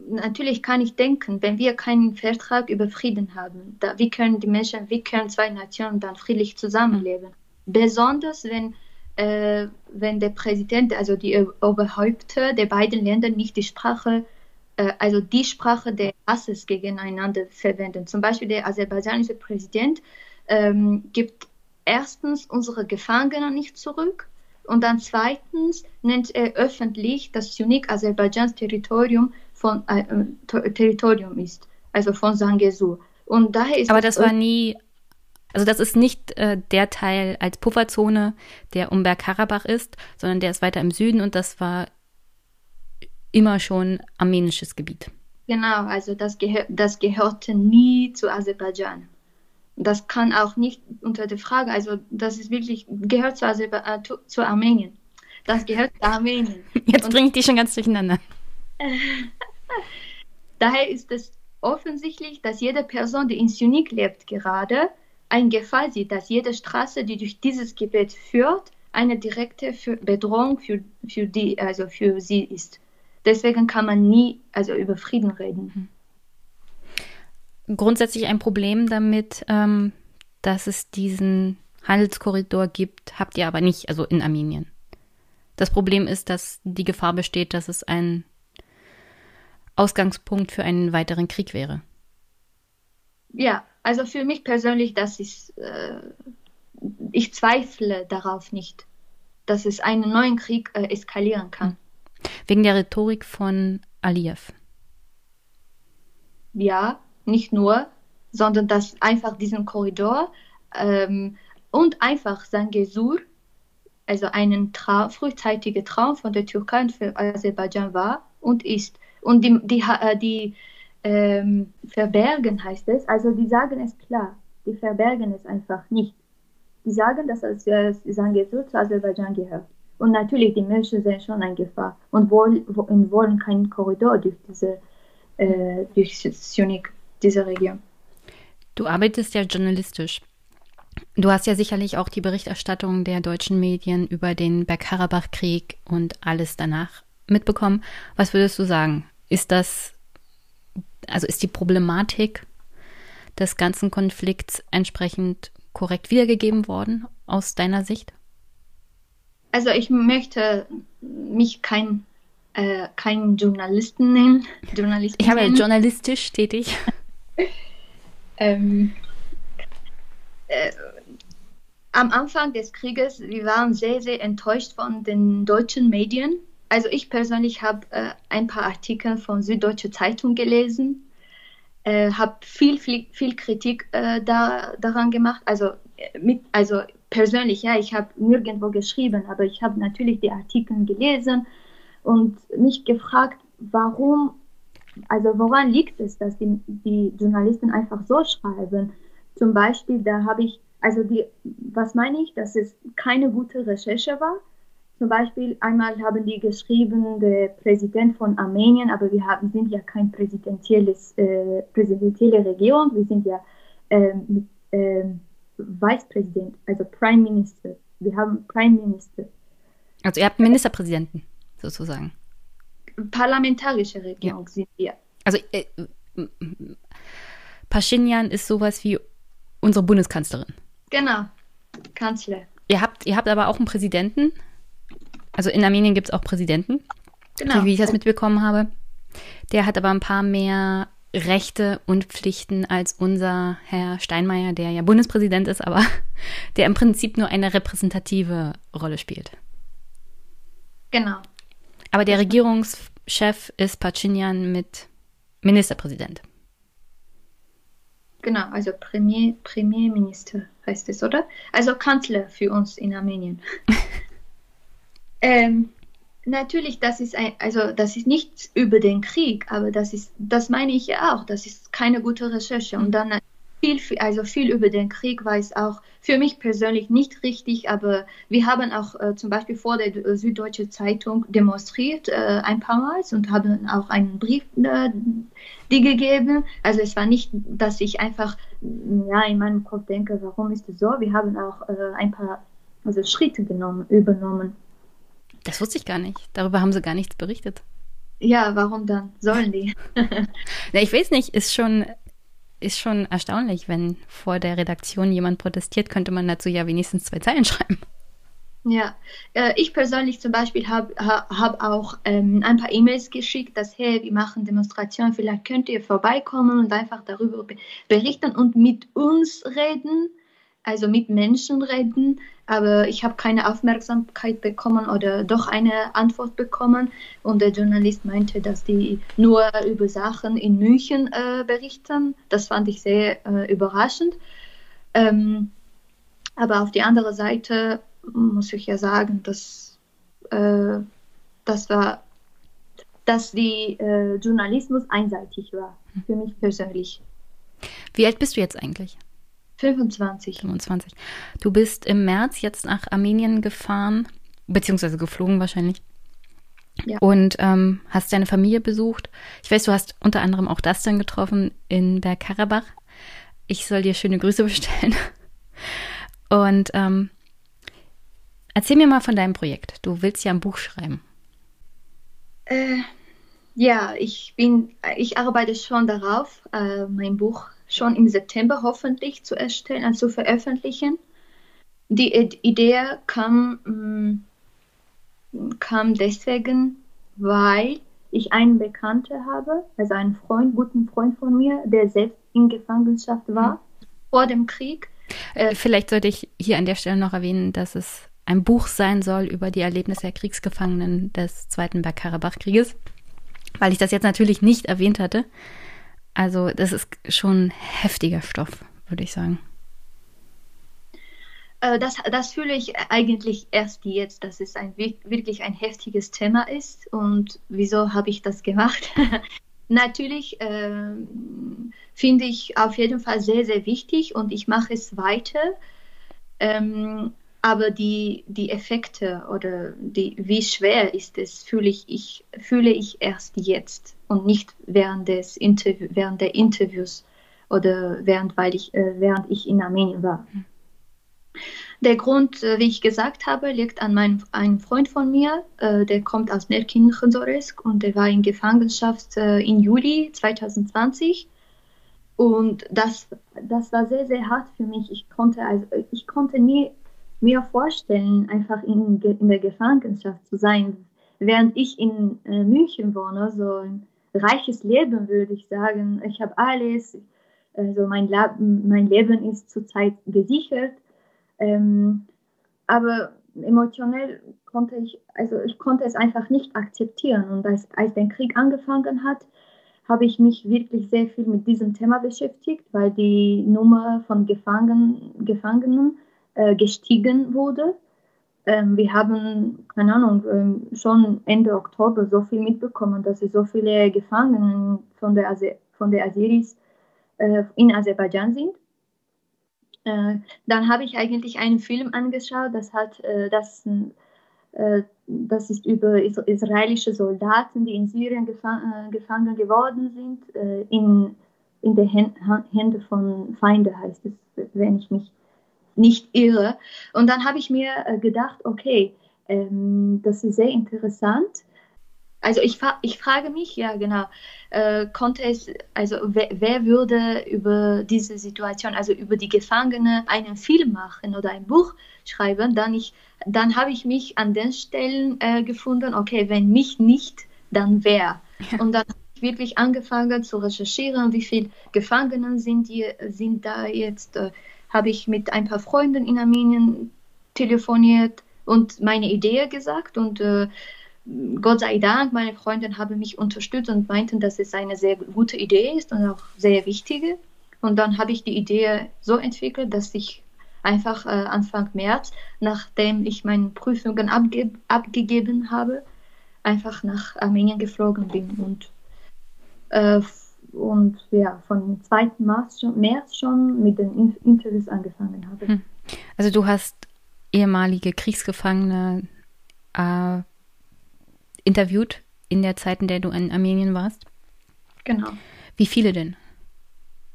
natürlich kann ich denken, wenn wir keinen Vertrag über Frieden haben, da, wie können die Menschen, wie können zwei Nationen dann friedlich zusammenleben? Mhm. Besonders wenn, äh, wenn der Präsident, also die Oberhäupter der beiden Länder nicht die Sprache äh, also die Sprache des Hasses gegeneinander verwenden. Zum Beispiel der aserbaidschanische Präsident ähm, gibt erstens unsere Gefangenen nicht zurück Und dann zweitens nennt er öffentlich, dass Sunik Aserbaidschans Territorium von äh, Territorium ist, also von Sangesur. Und daher ist Aber das war nie, also das ist nicht äh, der Teil als Pufferzone, der um Bergkarabach ist, sondern der ist weiter im Süden und das war immer schon armenisches Gebiet. Genau, also das, gehör, das gehörte nie zu Aserbaidschan. Das kann auch nicht unter der Frage, also das ist wirklich, gehört zu, Aserba äh, zu Armenien. Das gehört zu Armenien. Jetzt bringe ich die schon ganz durcheinander. Daher ist es offensichtlich, dass jede Person, die in Sunik lebt, gerade ein Gefahr sieht, dass jede Straße, die durch dieses Gebiet führt, eine direkte Bedrohung für, für, die, also für sie ist. Deswegen kann man nie also über Frieden reden. Grundsätzlich ein Problem damit, ähm, dass es diesen Handelskorridor gibt, habt ihr aber nicht, also in Armenien. Das Problem ist, dass die Gefahr besteht, dass es ein Ausgangspunkt für einen weiteren Krieg wäre. Ja, also für mich persönlich, das ist, äh, ich zweifle darauf nicht, dass es einen neuen Krieg äh, eskalieren kann. Wegen der Rhetorik von Aliyev. Ja, nicht nur, sondern dass einfach diesen Korridor ähm, und einfach Sangesur, also ein Traum, frühzeitiger Traum von der Türkei und für Aserbaidschan war und ist. Und die, die, äh, die ähm, verbergen heißt es, also die sagen es klar, die verbergen es einfach nicht. Die sagen, dass es äh, Sangesur zu Aserbaidschan gehört. Und natürlich, die Menschen sehen schon eine Gefahr und wollen, wollen keinen Korridor durch diese, äh, durch Sunik, diese Region. Du arbeitest ja journalistisch. Du hast ja sicherlich auch die Berichterstattung der deutschen Medien über den Bergkarabach-Krieg und alles danach mitbekommen. Was würdest du sagen? Ist das, also ist die Problematik des ganzen Konflikts entsprechend korrekt wiedergegeben worden aus deiner Sicht? Also ich möchte mich kein, äh, kein Journalisten nennen. Journalisten ich habe ja journalistisch tätig. ähm, äh, am Anfang des Krieges, wir waren sehr, sehr enttäuscht von den deutschen Medien. Also ich persönlich habe äh, ein paar Artikel von Süddeutsche Zeitung gelesen, äh, habe viel, viel, viel Kritik äh, da, daran gemacht. Also, äh, mit, also persönlich, ja, ich habe nirgendwo geschrieben, aber ich habe natürlich die Artikel gelesen und mich gefragt, warum, also woran liegt es, dass die, die Journalisten einfach so schreiben? Zum Beispiel, da habe ich, also die, was meine ich, dass es keine gute Recherche war. Zum Beispiel einmal haben die geschrieben, der Präsident von Armenien, aber wir haben, sind ja kein präsidentielles, äh, präsidentielle Regierung, wir sind ja äh, mit, äh, Vicepräsident, also Prime Minister. Wir haben Prime Minister. Also ihr habt Ministerpräsidenten sozusagen. Parlamentarische Regierung ja. sind wir. Also äh, Pashinyan ist sowas wie unsere Bundeskanzlerin. Genau, Kanzler. Ihr habt, ihr habt aber auch einen Präsidenten. Also in Armenien gibt es auch Präsidenten. Genau. Wie ich das mitbekommen habe. Der hat aber ein paar mehr Rechte und Pflichten als unser Herr Steinmeier, der ja Bundespräsident ist, aber der im Prinzip nur eine repräsentative Rolle spielt. Genau. Aber der Regierungschef ist Pachinian mit Ministerpräsident. Genau, also Premier, Premierminister heißt es, oder? Also Kanzler für uns in Armenien. ähm, Natürlich, das ist ein, also das ist nichts über den Krieg, aber das ist, das meine ich ja auch, das ist keine gute Recherche. Und dann viel, also viel über den Krieg weiß auch für mich persönlich nicht richtig, aber wir haben auch äh, zum Beispiel vor der äh, Süddeutsche Zeitung demonstriert äh, ein paar Mal und haben auch einen Brief äh, die gegeben. Also es war nicht, dass ich einfach ja in meinem Kopf denke, warum ist es so? Wir haben auch äh, ein paar also Schritte genommen, übernommen. Das wusste ich gar nicht. Darüber haben sie gar nichts berichtet. Ja, warum dann? Sollen die? Na, ich weiß nicht, ist schon, ist schon erstaunlich, wenn vor der Redaktion jemand protestiert, könnte man dazu ja wenigstens zwei Zeilen schreiben. Ja, äh, ich persönlich zum Beispiel habe hab auch ähm, ein paar E-Mails geschickt, dass, hey, wir machen Demonstrationen, vielleicht könnt ihr vorbeikommen und einfach darüber berichten und mit uns reden also mit Menschen reden, aber ich habe keine Aufmerksamkeit bekommen oder doch eine Antwort bekommen. Und der Journalist meinte, dass die nur über Sachen in München äh, berichten. Das fand ich sehr äh, überraschend. Ähm, aber auf die andere Seite muss ich ja sagen, dass äh, das war, dass die äh, Journalismus einseitig war für mich persönlich. Wie alt bist du jetzt eigentlich? 25. 25. Du bist im März jetzt nach Armenien gefahren, beziehungsweise geflogen wahrscheinlich. Ja. Und ähm, hast deine Familie besucht. Ich weiß, du hast unter anderem auch das dann getroffen in Bergkarabach. Ich soll dir schöne Grüße bestellen. Und ähm, erzähl mir mal von deinem Projekt. Du willst ja ein Buch schreiben. Äh, ja, ich bin, ich arbeite schon darauf, äh, mein Buch schon im September hoffentlich zu erstellen, also zu veröffentlichen. Die Idee kam, mm, kam deswegen, weil ich einen Bekannten habe, also einen Freund, guten Freund von mir, der selbst in Gefangenschaft war mhm. vor dem Krieg. Äh, vielleicht sollte ich hier an der Stelle noch erwähnen, dass es ein Buch sein soll über die Erlebnisse der Kriegsgefangenen des Zweiten Bergkarabach-Krieges, weil ich das jetzt natürlich nicht erwähnt hatte. Also das ist schon heftiger Stoff, würde ich sagen. Äh, das, das fühle ich eigentlich erst jetzt, dass es ein, wirklich ein heftiges Thema ist. Und wieso habe ich das gemacht? Natürlich äh, finde ich auf jeden Fall sehr, sehr wichtig und ich mache es weiter. Ähm, aber die, die Effekte oder die, wie schwer ist es, fühle ich, ich, fühle ich erst jetzt und nicht während, des Interview, während der Interviews oder während, weil ich, äh, während ich in Armenien war. Der Grund, äh, wie ich gesagt habe, liegt an meinem, einem Freund von mir, äh, der kommt aus Nerkin-Chodoresk und der war in Gefangenschaft im Juli 2020. Und das, das war sehr, sehr hart für mich. Ich konnte, also, ich konnte nie mir vorstellen, einfach in, in der Gefangenschaft zu sein, während ich in München wohne, so ein reiches Leben, würde ich sagen. Ich habe alles, also mein, mein Leben ist zurzeit gesichert, ähm, aber emotionell konnte ich, also ich konnte es einfach nicht akzeptieren. Und als, als der Krieg angefangen hat, habe ich mich wirklich sehr viel mit diesem Thema beschäftigt, weil die Nummer von Gefangen, Gefangenen äh, gestiegen wurde. Ähm, wir haben, keine Ahnung, ähm, schon Ende Oktober so viel mitbekommen, dass es so viele Gefangenen von der, Aser von der Aseris äh, in Aserbaidschan sind. Äh, dann habe ich eigentlich einen Film angeschaut, das hat äh, das äh, das ist über israelische Soldaten, die in Syrien gefangen, äh, gefangen geworden sind, äh, in, in der Hände von Feinden heißt es, wenn ich mich nicht irre. Und dann habe ich mir äh, gedacht, okay, ähm, das ist sehr interessant. Also ich, ich frage mich, ja genau, äh, konnte es, also wer, wer, würde über diese Situation, also über die Gefangene einen Film machen oder ein Buch schreiben, dann, ich, dann habe ich mich an den Stellen äh, gefunden, okay, wenn mich nicht, dann wer? Ja. Und dann habe ich wirklich angefangen zu recherchieren, wie viele Gefangenen sind, die, sind da jetzt, äh, habe ich mit ein paar Freunden in Armenien telefoniert und meine Idee gesagt und äh, Gott sei Dank, meine Freunde haben mich unterstützt und meinten, dass es eine sehr gute Idee ist und auch sehr wichtige. Und dann habe ich die Idee so entwickelt, dass ich einfach äh, Anfang März, nachdem ich meine Prüfungen abge abgegeben habe, einfach nach Armenien geflogen bin und äh, und ja, von 2. März schon, März schon mit den Interviews angefangen habe. Hm. Also du hast ehemalige Kriegsgefangene äh, interviewt in der Zeit, in der du in Armenien warst? Genau. Wie viele denn?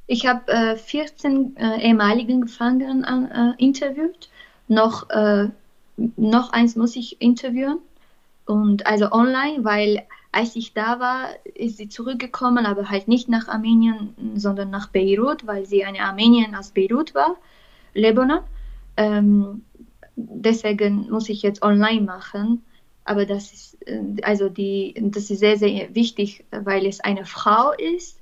Ich habe äh, 14 äh, ehemaligen Gefangenen äh, interviewt. Noch, äh, noch eins muss ich interviewen. Und also online, weil als ich da war, ist sie zurückgekommen, aber halt nicht nach Armenien, sondern nach Beirut, weil sie eine Armenierin aus Beirut war, Lebanon. Ähm, deswegen muss ich jetzt online machen. Aber das ist, äh, also die, das ist sehr, sehr wichtig, weil es eine Frau ist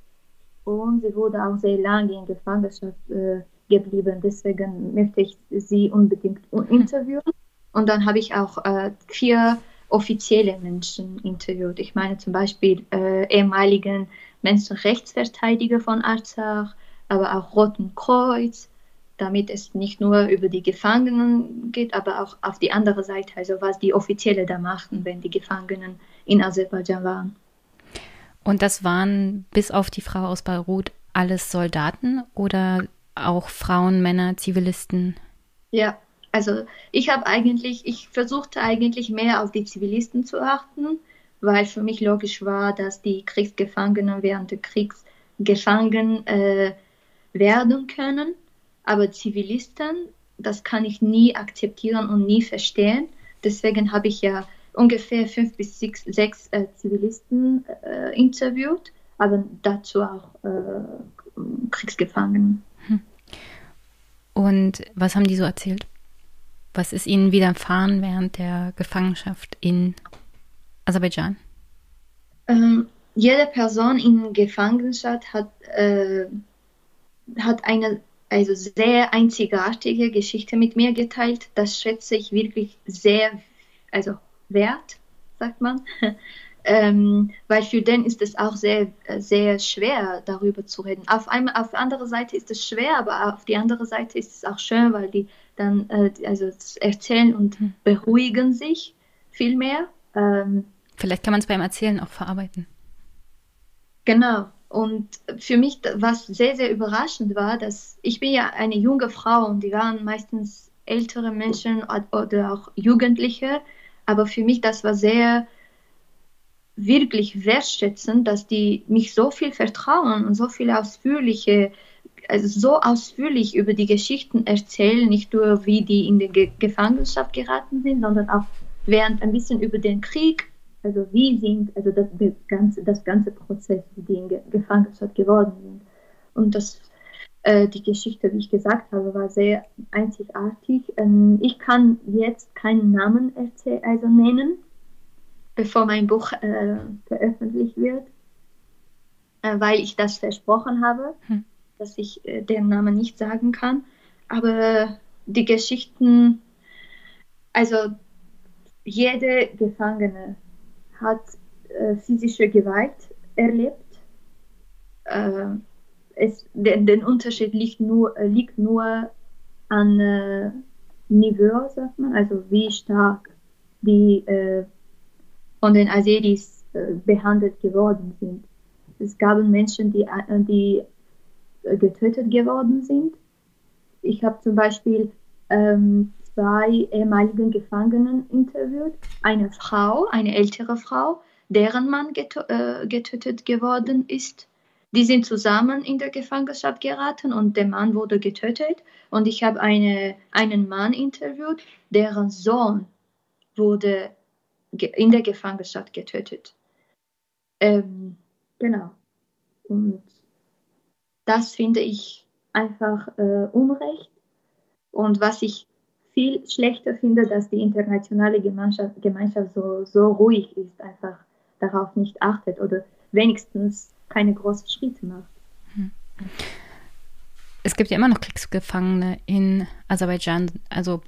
und sie wurde auch sehr lange in Gefangenschaft äh, geblieben. Deswegen möchte ich sie unbedingt interviewen. Und dann habe ich auch äh, vier offizielle Menschen interviewt. Ich meine zum Beispiel äh, ehemaligen Menschenrechtsverteidiger von Arzach, aber auch Roten Kreuz, damit es nicht nur über die Gefangenen geht, aber auch auf die andere Seite, also was die Offizielle da machten, wenn die Gefangenen in Aserbaidschan waren. Und das waren bis auf die Frau aus Beirut alles Soldaten oder auch Frauen, Männer, Zivilisten? Ja, also ich habe eigentlich, ich versuchte eigentlich mehr auf die Zivilisten zu achten, weil für mich logisch war, dass die Kriegsgefangenen während des Kriegs gefangen äh, werden können. Aber Zivilisten, das kann ich nie akzeptieren und nie verstehen. Deswegen habe ich ja ungefähr fünf bis sechs, sechs äh, Zivilisten äh, interviewt, aber dazu auch äh, Kriegsgefangenen. Hm. Und was haben die so erzählt? Was ist ihnen widerfahren während der Gefangenschaft in Aserbaidschan? Ähm, jede Person in Gefangenschaft hat, äh, hat eine also sehr einzigartige Geschichte mit mir geteilt. Das schätze ich wirklich sehr, also wert, sagt man. ähm, weil für den ist es auch sehr, sehr schwer, darüber zu reden. Auf, einmal, auf der anderen Seite ist es schwer, aber auf die andere Seite ist es auch schön, weil die dann äh, also erzählen und hm. beruhigen sich viel mehr. Ähm, Vielleicht kann man es beim Erzählen auch verarbeiten. Genau. Und für mich, was sehr, sehr überraschend war, dass ich bin ja eine junge Frau und die waren meistens ältere Menschen oder auch Jugendliche. Aber für mich, das war sehr wirklich wertschätzend, dass die mich so viel vertrauen und so viel ausführliche, also so ausführlich über die Geschichten erzählen, nicht nur wie die in die Ge Gefangenschaft geraten sind, sondern auch während ein bisschen über den Krieg, also wie sind, also das, ganze, das ganze Prozess, wie die in Ge Gefangenschaft geworden sind. Und das, äh, die Geschichte, wie ich gesagt habe, war sehr einzigartig. Ähm, ich kann jetzt keinen Namen also nennen, bevor mein Buch äh, veröffentlicht wird, äh, weil ich das versprochen habe, hm. Dass ich äh, den Namen nicht sagen kann. Aber die Geschichten, also jede Gefangene hat äh, physische Gewalt erlebt. Äh, es, den, den, Unterschied liegt nur, äh, liegt nur an äh, Niveau, sagt man, also wie stark die von den Aseris äh, behandelt geworden sind. Es gab Menschen, die, äh, die äh, getötet geworden sind. Ich habe zum Beispiel ähm, zwei ehemaligen Gefangenen interviewt. Eine Frau, eine ältere Frau, deren Mann getö äh, getötet geworden ist. Die sind zusammen in der Gefangenschaft geraten und der Mann wurde getötet. Und ich habe eine, einen Mann interviewt, deren Sohn wurde in der Gefangenschaft getötet. Ähm, genau. Und das finde ich einfach äh, Unrecht. Und was ich viel schlechter finde, dass die internationale Gemeinschaft, Gemeinschaft so, so ruhig ist, einfach darauf nicht achtet oder wenigstens keine großen Schritte macht. Hm. Es gibt ja immer noch Kriegsgefangene in Aserbaidschan. Also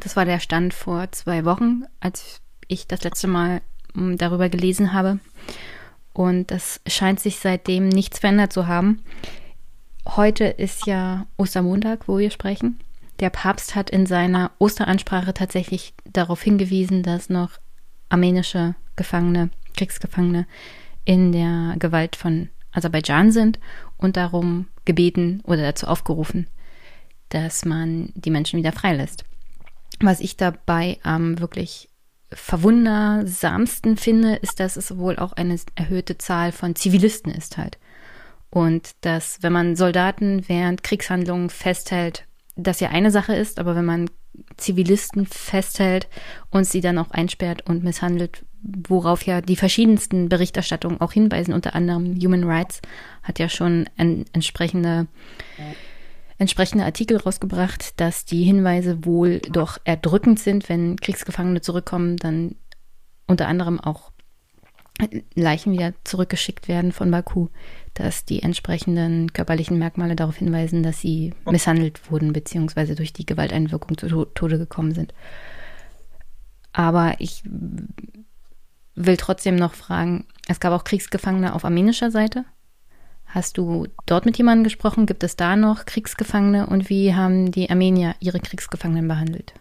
das war der Stand vor zwei Wochen, als ich das letzte Mal hm, darüber gelesen habe. Und das scheint sich seitdem nichts verändert zu haben. Heute ist ja Ostermontag, wo wir sprechen. Der Papst hat in seiner Osteransprache tatsächlich darauf hingewiesen, dass noch armenische Gefangene, Kriegsgefangene in der Gewalt von Aserbaidschan sind und darum gebeten oder dazu aufgerufen, dass man die Menschen wieder freilässt. Was ich dabei am ähm, wirklich verwundersamsten finde, ist, dass es wohl auch eine erhöhte Zahl von Zivilisten ist halt. Und dass, wenn man Soldaten während Kriegshandlungen festhält, das ja eine Sache ist, aber wenn man Zivilisten festhält und sie dann auch einsperrt und misshandelt, worauf ja die verschiedensten Berichterstattungen auch hinweisen, unter anderem Human Rights hat ja schon ein, entsprechende entsprechende Artikel rausgebracht, dass die Hinweise wohl doch erdrückend sind, wenn Kriegsgefangene zurückkommen, dann unter anderem auch Leichen wieder zurückgeschickt werden von Baku, dass die entsprechenden körperlichen Merkmale darauf hinweisen, dass sie misshandelt wurden, beziehungsweise durch die Gewalteinwirkung zu Tode gekommen sind. Aber ich will trotzdem noch fragen, es gab auch Kriegsgefangene auf armenischer Seite. Hast du dort mit jemandem gesprochen? Gibt es da noch Kriegsgefangene? Und wie haben die Armenier ihre Kriegsgefangenen behandelt?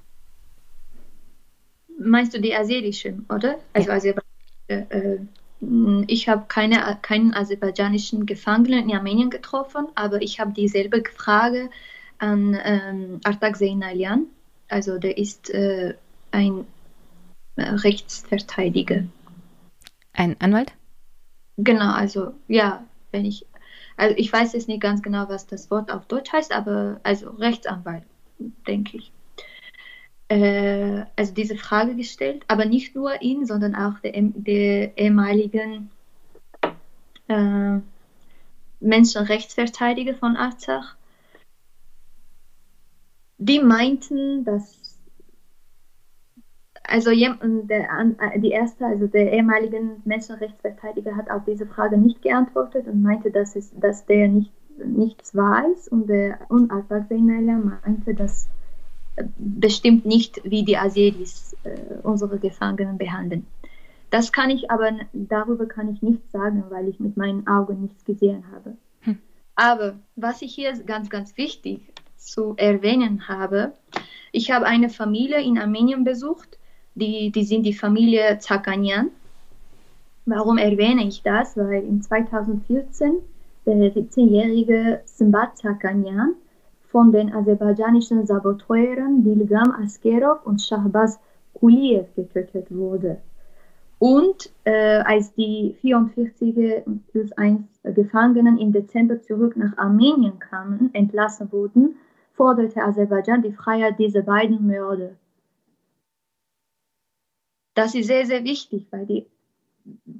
Meinst du die aserischen, oder? Also ja. Aserbaidschan. Äh, ich habe keine, keinen aserbaidschanischen Gefangenen in Armenien getroffen, aber ich habe dieselbe Frage an ähm, Artak Zeynalian. Also der ist äh, ein Rechtsverteidiger. Ein Anwalt? Genau, also ja, wenn ich, also ich weiß jetzt nicht ganz genau, was das Wort auf Deutsch heißt, aber also Rechtsanwalt, denke ich. Äh, also diese Frage gestellt, aber nicht nur ihn, sondern auch der, der ehemaligen äh, Menschenrechtsverteidiger von Arzach. Die meinten, dass also der, die erste, also der ehemalige Menschenrechtsverteidiger hat auf diese Frage nicht geantwortet und meinte, dass, es, dass der nicht, nichts weiß und der Unabwachsene meinte, dass bestimmt nicht, wie die Aseris äh, unsere Gefangenen behandeln. Das kann ich aber, darüber kann ich nichts sagen, weil ich mit meinen Augen nichts gesehen habe. Hm. Aber was ich hier ganz, ganz wichtig zu erwähnen habe, ich habe eine Familie in Armenien besucht, die, die sind die Familie Zakanian. Warum erwähne ich das? Weil in 2014 der 17-jährige Simbat Zakanian von den aserbaidschanischen Saboteuren Dilgam Askerov und Shahbaz Kuliev getötet wurde. Und äh, als die 44 plus 1 Gefangenen im Dezember zurück nach Armenien kamen, entlassen wurden, forderte Aserbaidschan die Freiheit dieser beiden Mörder. Das ist sehr, sehr wichtig, weil die,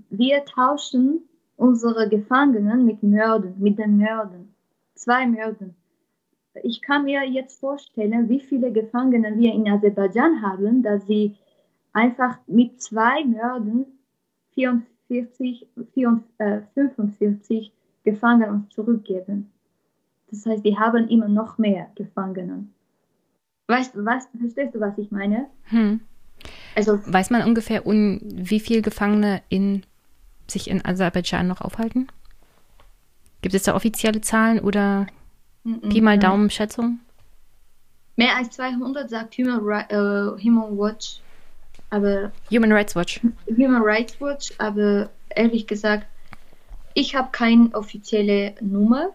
wir tauschen unsere Gefangenen mit Mördern, mit den Mördern. Zwei Mördern. Ich kann mir jetzt vorstellen, wie viele Gefangene wir in Aserbaidschan haben, dass sie einfach mit zwei Mördern 44, 45 äh, Gefangene uns zurückgeben. Das heißt, wir haben immer noch mehr Gefangene. Weißt du, weißt, verstehst du, was ich meine? Hm. Also weiß man ungefähr, un, wie viele Gefangene in, sich in Aserbaidschan noch aufhalten? Gibt es da offizielle Zahlen oder mm Pi mal Daumen Schätzung? Mehr als 200 sagt Human, uh, Human Watch, aber Human Rights Watch. Human Rights Watch, aber ehrlich gesagt, ich habe keine offizielle Nummer,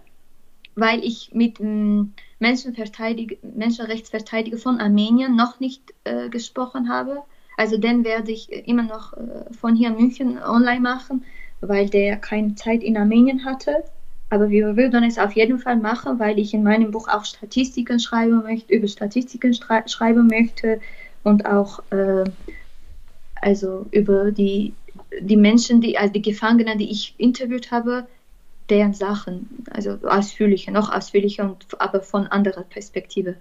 weil ich mit dem Menschenverteidiger, Menschenrechtsverteidiger von Armenien noch nicht äh, gesprochen habe. Also den werde ich immer noch äh, von hier in München online machen, weil der keine Zeit in Armenien hatte. Aber wir würden es auf jeden Fall machen, weil ich in meinem Buch auch Statistiken schreiben möchte, über Statistiken schreiben möchte und auch äh, also über die, die Menschen, die, also die Gefangenen, die ich interviewt habe, deren Sachen, also ausführlicher, noch ausführlicher und aber von anderer Perspektive.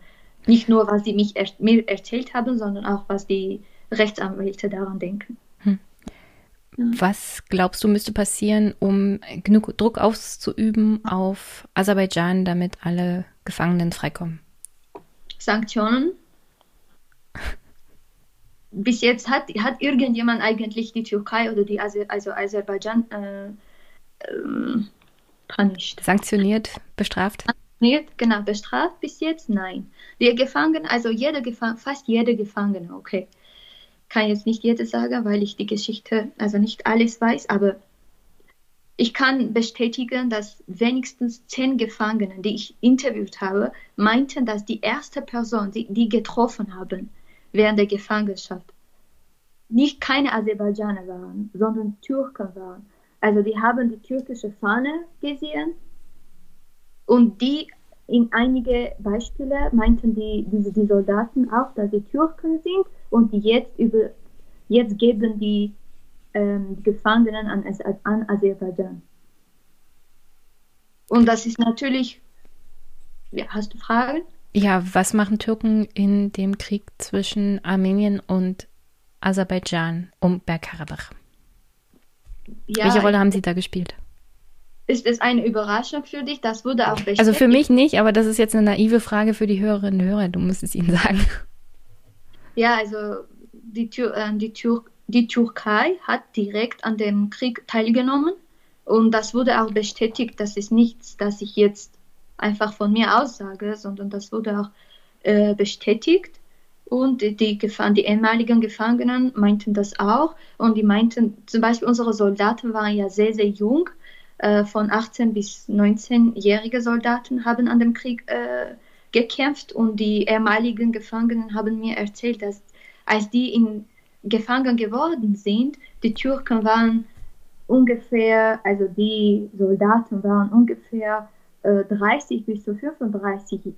Nicht nur, was sie mich er, mir erzählt haben, sondern auch, was die Rechtsanwälte daran denken. Was glaubst du, müsste passieren, um genug Druck auszuüben auf Aserbaidschan, damit alle Gefangenen freikommen? Sanktionen. Bis jetzt hat, hat irgendjemand eigentlich die Türkei oder die Aser, also Aserbaidschan äh, äh, punished. Sanktioniert, bestraft? Sanktioniert, genau, bestraft bis jetzt? Nein. Die Gefangenen, also jeder Gefangene, fast jeder Gefangene, okay. Kann jetzt nicht jeder sagen, weil ich die Geschichte, also nicht alles weiß, aber ich kann bestätigen, dass wenigstens zehn Gefangene, die ich interviewt habe, meinten, dass die erste Person, die die getroffen haben während der Gefangenschaft, nicht keine Aserbaidschaner waren, sondern Türken waren. Also die haben die türkische Fahne gesehen und die in einige Beispiele meinten die, diese, die Soldaten auch, dass sie Türken sind und jetzt über jetzt geben die ähm, Gefangenen an, an Aserbaidschan. Und das ist natürlich. Ja, hast du Fragen? Ja, was machen Türken in dem Krieg zwischen Armenien und Aserbaidschan um Bergkarabach? ja, Welche Rolle haben Sie da gespielt? Ist es eine Überraschung für dich? Das wurde auch bestätigt. Also für mich nicht, aber das ist jetzt eine naive Frage für die Hörerinnen und Hörer. Du musst es ihnen sagen. Ja, also die, Tür, äh, die, Tür, die Türkei hat direkt an dem Krieg teilgenommen und das wurde auch bestätigt. Das ist nichts, das ich jetzt einfach von mir aussage, sondern das wurde auch äh, bestätigt. Und die, die, die ehemaligen Gefangenen meinten das auch. Und die meinten, zum Beispiel unsere Soldaten waren ja sehr, sehr jung. Äh, von 18 bis 19-jährige Soldaten haben an dem Krieg äh, gekämpft. Und die ehemaligen Gefangenen haben mir erzählt, dass als die in gefangen geworden sind, die Türken waren ungefähr, also die Soldaten waren ungefähr äh, 30 bis zu 35,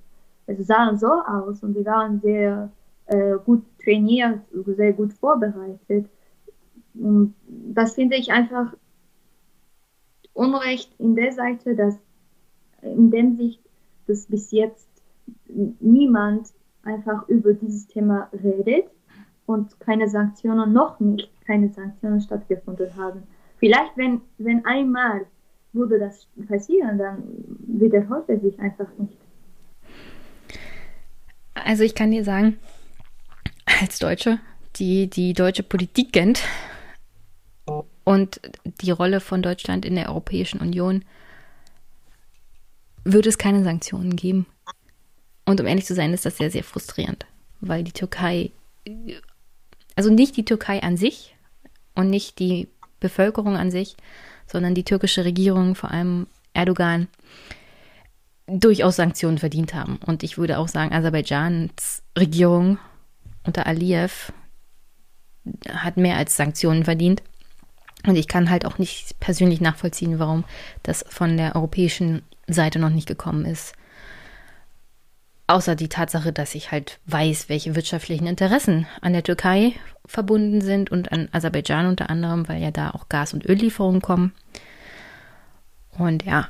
also sahen so aus und die waren sehr äh, gut trainiert, sehr gut vorbereitet. Und das finde ich einfach Unrecht in der Seite, dass in der Sicht, dass bis jetzt niemand einfach über dieses Thema redet und keine Sanktionen, noch nicht keine Sanktionen stattgefunden haben. Vielleicht, wenn, wenn einmal würde das passieren, dann wiederholt er sich einfach nicht. Also ich kann dir sagen, als Deutsche, die die deutsche Politik kennt und die Rolle von Deutschland in der Europäischen Union, würde es keine Sanktionen geben. Und um ehrlich zu sein, ist das sehr, sehr frustrierend, weil die Türkei, also nicht die Türkei an sich und nicht die Bevölkerung an sich, sondern die türkische Regierung, vor allem Erdogan, durchaus Sanktionen verdient haben. Und ich würde auch sagen, Aserbaidschans Regierung unter Aliyev hat mehr als Sanktionen verdient. Und ich kann halt auch nicht persönlich nachvollziehen, warum das von der europäischen Seite noch nicht gekommen ist. Außer die Tatsache, dass ich halt weiß, welche wirtschaftlichen Interessen an der Türkei verbunden sind und an Aserbaidschan unter anderem, weil ja da auch Gas- und Öllieferungen kommen. Und ja.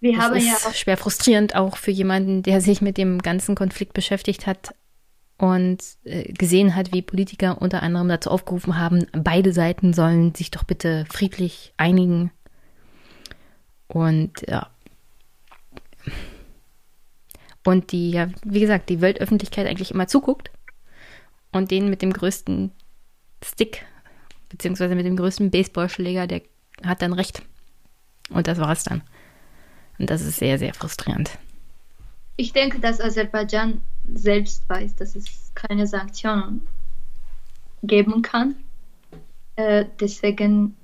Wir das haben ist ja auch schwer frustrierend auch für jemanden, der sich mit dem ganzen Konflikt beschäftigt hat und äh, gesehen hat, wie Politiker unter anderem dazu aufgerufen haben, beide Seiten sollen sich doch bitte friedlich einigen. Und ja, und die ja, wie gesagt, die Weltöffentlichkeit eigentlich immer zuguckt und den mit dem größten Stick, beziehungsweise mit dem größten Baseballschläger, der hat dann recht. Und das war es dann. Und das ist sehr, sehr frustrierend. Ich denke, dass Aserbaidschan selbst weiß, dass es keine Sanktionen geben kann. Äh, deswegen,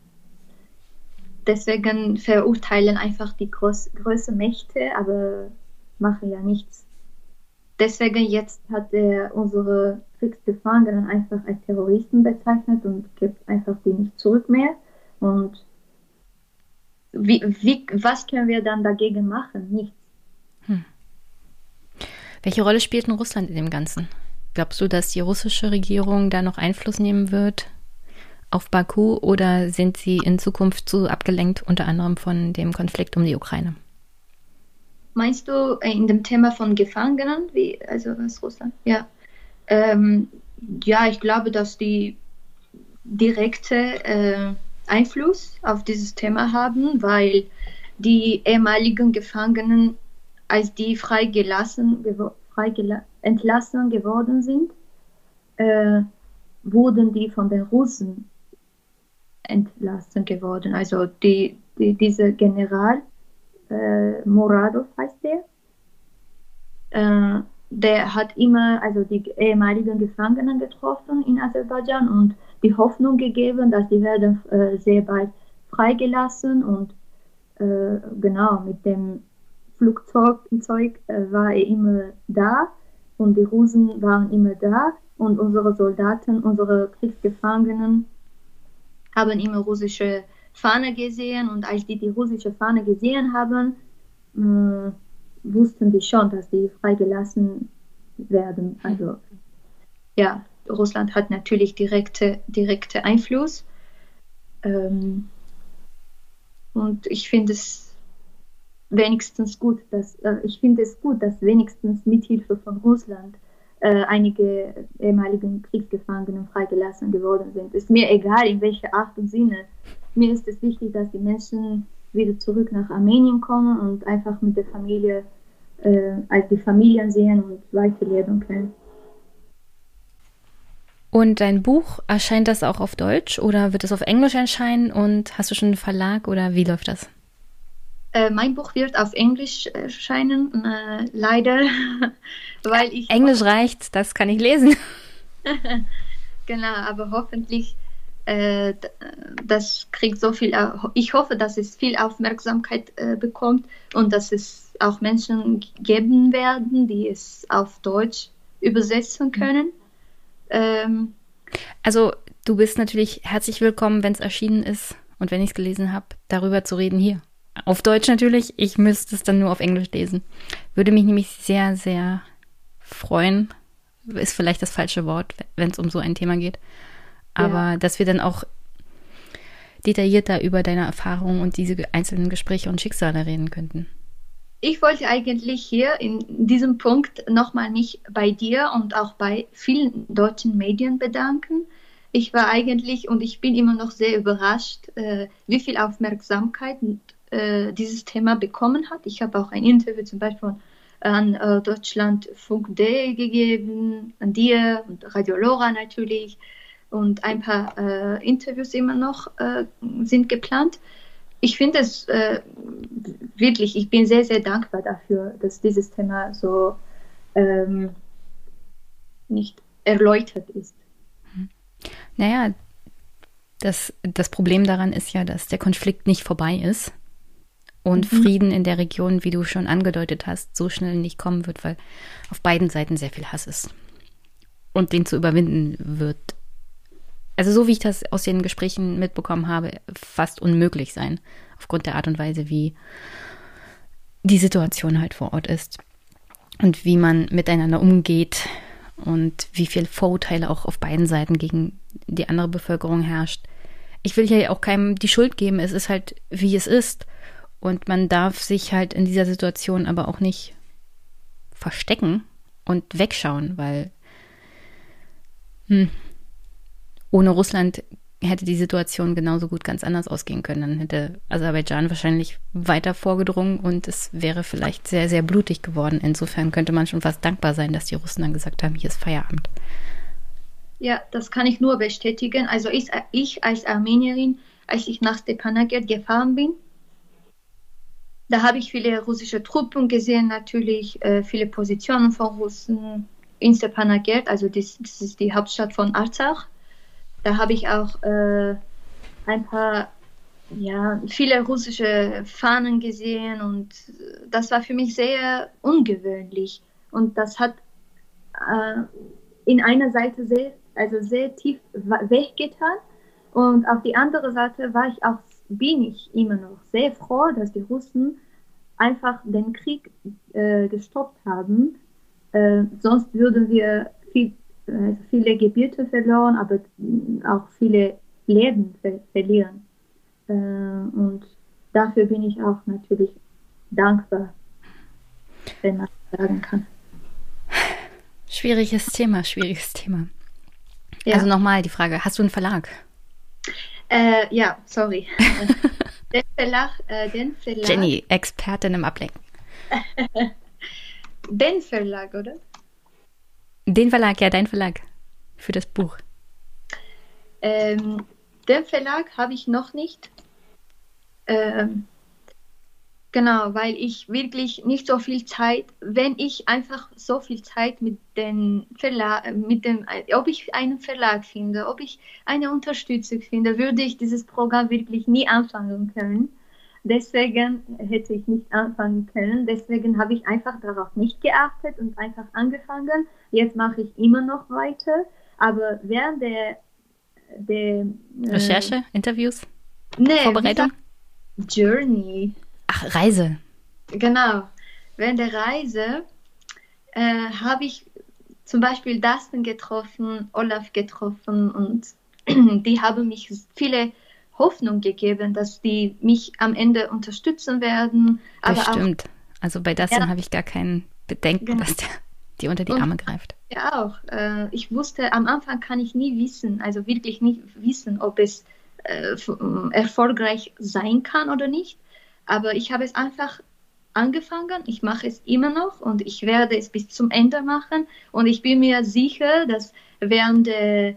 deswegen verurteilen einfach die groß, großen Mächte, aber mache ja nichts. Deswegen jetzt hat er unsere Kriegsgefangenen einfach als Terroristen bezeichnet und gibt einfach die nicht zurück mehr. Und wie, wie, was können wir dann dagegen machen? Nichts. Hm. Welche Rolle spielt denn Russland in dem Ganzen? Glaubst du, dass die russische Regierung da noch Einfluss nehmen wird auf Baku oder sind sie in Zukunft zu abgelenkt, unter anderem von dem Konflikt um die Ukraine? Meinst du äh, in dem Thema von Gefangenen, wie, also aus Russland? Ja. Ähm, ja, ich glaube, dass die direkte äh, Einfluss auf dieses Thema haben, weil die ehemaligen Gefangenen, als die freigelassen, freigela entlassen geworden sind, äh, wurden die von den Russen entlassen geworden. Also die, die, diese General äh, Moradov heißt der. Äh, der hat immer also die ehemaligen Gefangenen getroffen in Aserbaidschan und die Hoffnung gegeben, dass die werden äh, sehr bald freigelassen und äh, genau mit dem Flugzeug äh, war er immer da und die Russen waren immer da und unsere Soldaten, unsere Kriegsgefangenen haben immer russische Fahne gesehen und als die die russische Fahne gesehen haben, äh, wussten die schon, dass die freigelassen werden. Also ja, Russland hat natürlich direkte, direkte Einfluss. Ähm, und ich finde es wenigstens gut, dass äh, ich finde es gut, dass wenigstens mithilfe von Russland äh, einige ehemaligen Kriegsgefangenen freigelassen geworden sind. Ist mir egal, in welcher Art und Sinne. Mir ist es wichtig, dass die Menschen wieder zurück nach Armenien kommen und einfach mit der Familie, äh, als die Familien sehen und weiterleben können. Und dein Buch, erscheint das auch auf Deutsch oder wird es auf Englisch erscheinen? Und hast du schon einen Verlag oder wie läuft das? Äh, mein Buch wird auf Englisch erscheinen, äh, leider, weil ich. Englisch reicht, das kann ich lesen. genau, aber hoffentlich, äh, das kriegt so viel. Ich hoffe, dass es viel Aufmerksamkeit äh, bekommt und dass es auch Menschen geben werden, die es auf Deutsch übersetzen können. Ähm, also, du bist natürlich herzlich willkommen, wenn es erschienen ist und wenn ich es gelesen habe, darüber zu reden hier. Auf Deutsch natürlich. Ich müsste es dann nur auf Englisch lesen. Würde mich nämlich sehr, sehr freuen. Ist vielleicht das falsche Wort, wenn es um so ein Thema geht. Aber ja. dass wir dann auch detaillierter über deine Erfahrungen und diese einzelnen Gespräche und Schicksale reden könnten. Ich wollte eigentlich hier in diesem Punkt nochmal mich bei dir und auch bei vielen deutschen Medien bedanken. Ich war eigentlich und ich bin immer noch sehr überrascht, äh, wie viel Aufmerksamkeit äh, dieses Thema bekommen hat. Ich habe auch ein Interview zum Beispiel an äh, Deutschlandfunk.de gegeben, an dir und Radio Lora natürlich und ein paar äh, Interviews immer noch äh, sind geplant. Ich finde es äh, wirklich, ich bin sehr, sehr dankbar dafür, dass dieses Thema so ähm, nicht erläutert ist. Naja, das, das Problem daran ist ja, dass der Konflikt nicht vorbei ist und mhm. Frieden in der Region, wie du schon angedeutet hast, so schnell nicht kommen wird, weil auf beiden Seiten sehr viel Hass ist. Und den zu überwinden wird, also so wie ich das aus den Gesprächen mitbekommen habe, fast unmöglich sein, aufgrund der Art und Weise, wie die Situation halt vor Ort ist und wie man miteinander umgeht und wie viel Vorurteile auch auf beiden Seiten gegen die andere Bevölkerung herrscht. Ich will hier auch keinem die Schuld geben, es ist halt, wie es ist. Und man darf sich halt in dieser Situation aber auch nicht verstecken und wegschauen, weil hm, ohne Russland hätte die Situation genauso gut ganz anders ausgehen können. Dann hätte Aserbaidschan wahrscheinlich weiter vorgedrungen und es wäre vielleicht sehr, sehr blutig geworden. Insofern könnte man schon fast dankbar sein, dass die Russen dann gesagt haben, hier ist Feierabend. Ja, das kann ich nur bestätigen. Also ich, ich als Armenierin, als ich nach Stepanakert gefahren bin, da habe ich viele russische Truppen gesehen, natürlich äh, viele Positionen von Russen in Stepanakert, also das, das, ist die Hauptstadt von Arzach. Da habe ich auch äh, ein paar, ja, viele russische Fahnen gesehen und das war für mich sehr ungewöhnlich. Und das hat äh, in einer Seite sehr, also sehr tief weggetan und auf die andere Seite war ich auch bin ich immer noch sehr froh, dass die Russen einfach den Krieg äh, gestoppt haben. Äh, sonst würden wir viel, äh, viele Gebiete verloren, aber auch viele Leben ver verlieren. Äh, und dafür bin ich auch natürlich dankbar, wenn man sagen kann. Schwieriges Thema, schwieriges Thema. Ja. Also nochmal die Frage, hast du einen Verlag? Äh, ja, sorry. den Verlag, äh, den Verlag. Jenny, Expertin im Ablenken. den Verlag, oder? Den Verlag, ja, dein Verlag. Für das Buch. Ähm, den Verlag habe ich noch nicht. Ähm, Genau, weil ich wirklich nicht so viel Zeit, wenn ich einfach so viel Zeit mit dem Verlag, mit dem, ob ich einen Verlag finde, ob ich eine Unterstützung finde, würde ich dieses Programm wirklich nie anfangen können. Deswegen hätte ich nicht anfangen können. Deswegen habe ich einfach darauf nicht geachtet und einfach angefangen. Jetzt mache ich immer noch weiter. Aber während der, der äh, Recherche, äh, Interviews, nee, Vorbereitung, Journey. Ach, Reise. Genau. Während der Reise äh, habe ich zum Beispiel Dustin getroffen, Olaf getroffen und die haben mich viele Hoffnung gegeben, dass die mich am Ende unterstützen werden. Das stimmt. Auch, also bei Dustin ja, habe ich gar kein Bedenken, genau. dass der die unter die und, Arme greift. Ja, auch. Äh, ich wusste, am Anfang kann ich nie wissen, also wirklich nicht wissen, ob es äh, erfolgreich sein kann oder nicht. Aber ich habe es einfach angefangen, ich mache es immer noch und ich werde es bis zum Ende machen. Und ich bin mir sicher, dass während der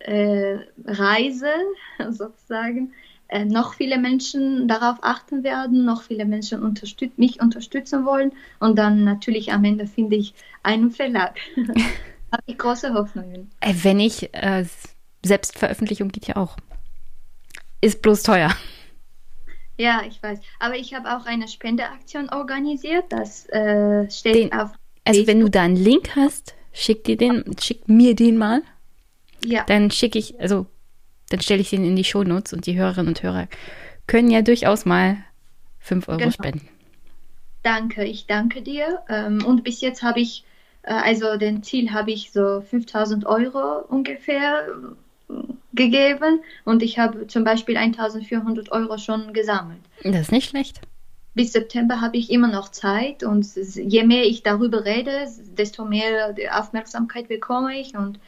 äh, Reise sozusagen äh, noch viele Menschen darauf achten werden, noch viele Menschen unterstüt mich unterstützen wollen und dann natürlich am Ende finde ich einen Verlag. Habe ich große Hoffnungen. Äh, wenn ich, äh, Selbstveröffentlichung geht ja auch. Ist bloß teuer. Ja, ich weiß. Aber ich habe auch eine Spendeaktion organisiert. Das äh, steht den, auf. Also Facebook. wenn du da einen Link hast, schick dir den, schick mir den mal. Ja. Dann schicke ich, also dann stelle ich den in die Shownotes und die Hörerinnen und Hörer können ja durchaus mal 5 Euro genau. spenden. Danke, ich danke dir. Ähm, und bis jetzt habe ich, äh, also den Ziel habe ich so 5000 Euro ungefähr äh, gegeben und ich habe zum Beispiel 1400 Euro schon gesammelt. Das ist nicht schlecht. Bis September habe ich immer noch Zeit und je mehr ich darüber rede, desto mehr Aufmerksamkeit bekomme ich und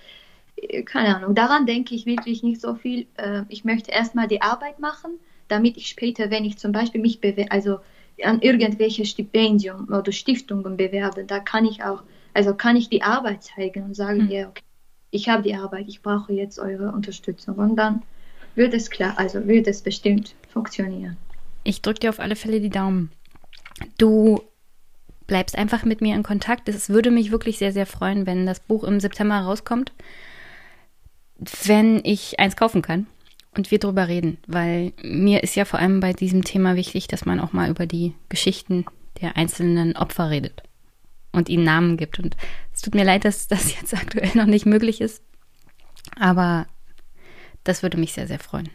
keine Ahnung, daran denke ich wirklich nicht so viel. Äh, ich möchte erstmal die Arbeit machen, damit ich später, wenn ich zum Beispiel mich bewerbe, also an irgendwelche Stipendium oder Stiftungen bewerbe, da kann ich auch, also kann ich die Arbeit zeigen und sagen, mhm. ja, okay, ich habe die Arbeit, ich brauche jetzt eure Unterstützung und dann wird es klar, also wird es bestimmt funktionieren. Ich drücke dir auf alle Fälle die Daumen. Du bleibst einfach mit mir in Kontakt. Es würde mich wirklich sehr, sehr freuen, wenn das Buch im September rauskommt wenn ich eins kaufen kann und wir drüber reden, weil mir ist ja vor allem bei diesem Thema wichtig, dass man auch mal über die Geschichten der einzelnen Opfer redet und ihnen Namen gibt. Und es tut mir leid, dass das jetzt aktuell noch nicht möglich ist, aber das würde mich sehr, sehr freuen.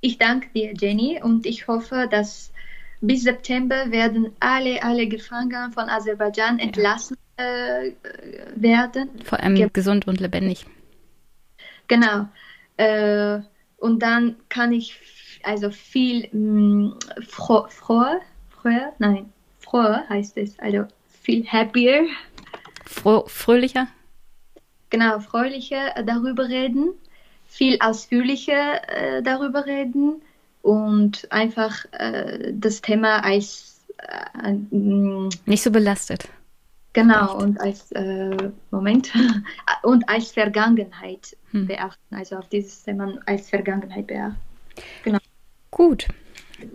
Ich danke dir, Jenny, und ich hoffe, dass bis September werden alle, alle Gefangenen von Aserbaidschan entlassen äh, werden. Vor allem Ge gesund und lebendig. Genau. Äh, und dann kann ich also viel mh, mm, fro froher, nein, froher heißt es, also viel happier. Fro fröhlicher? Genau, fröhlicher darüber reden, viel ausführlicher äh, darüber reden und einfach äh, das Thema als äh, nicht so belastet. Genau, und als äh, Moment und als Vergangenheit hm. beachten. Also auf dieses Thema als Vergangenheit beachten. Genau. Gut.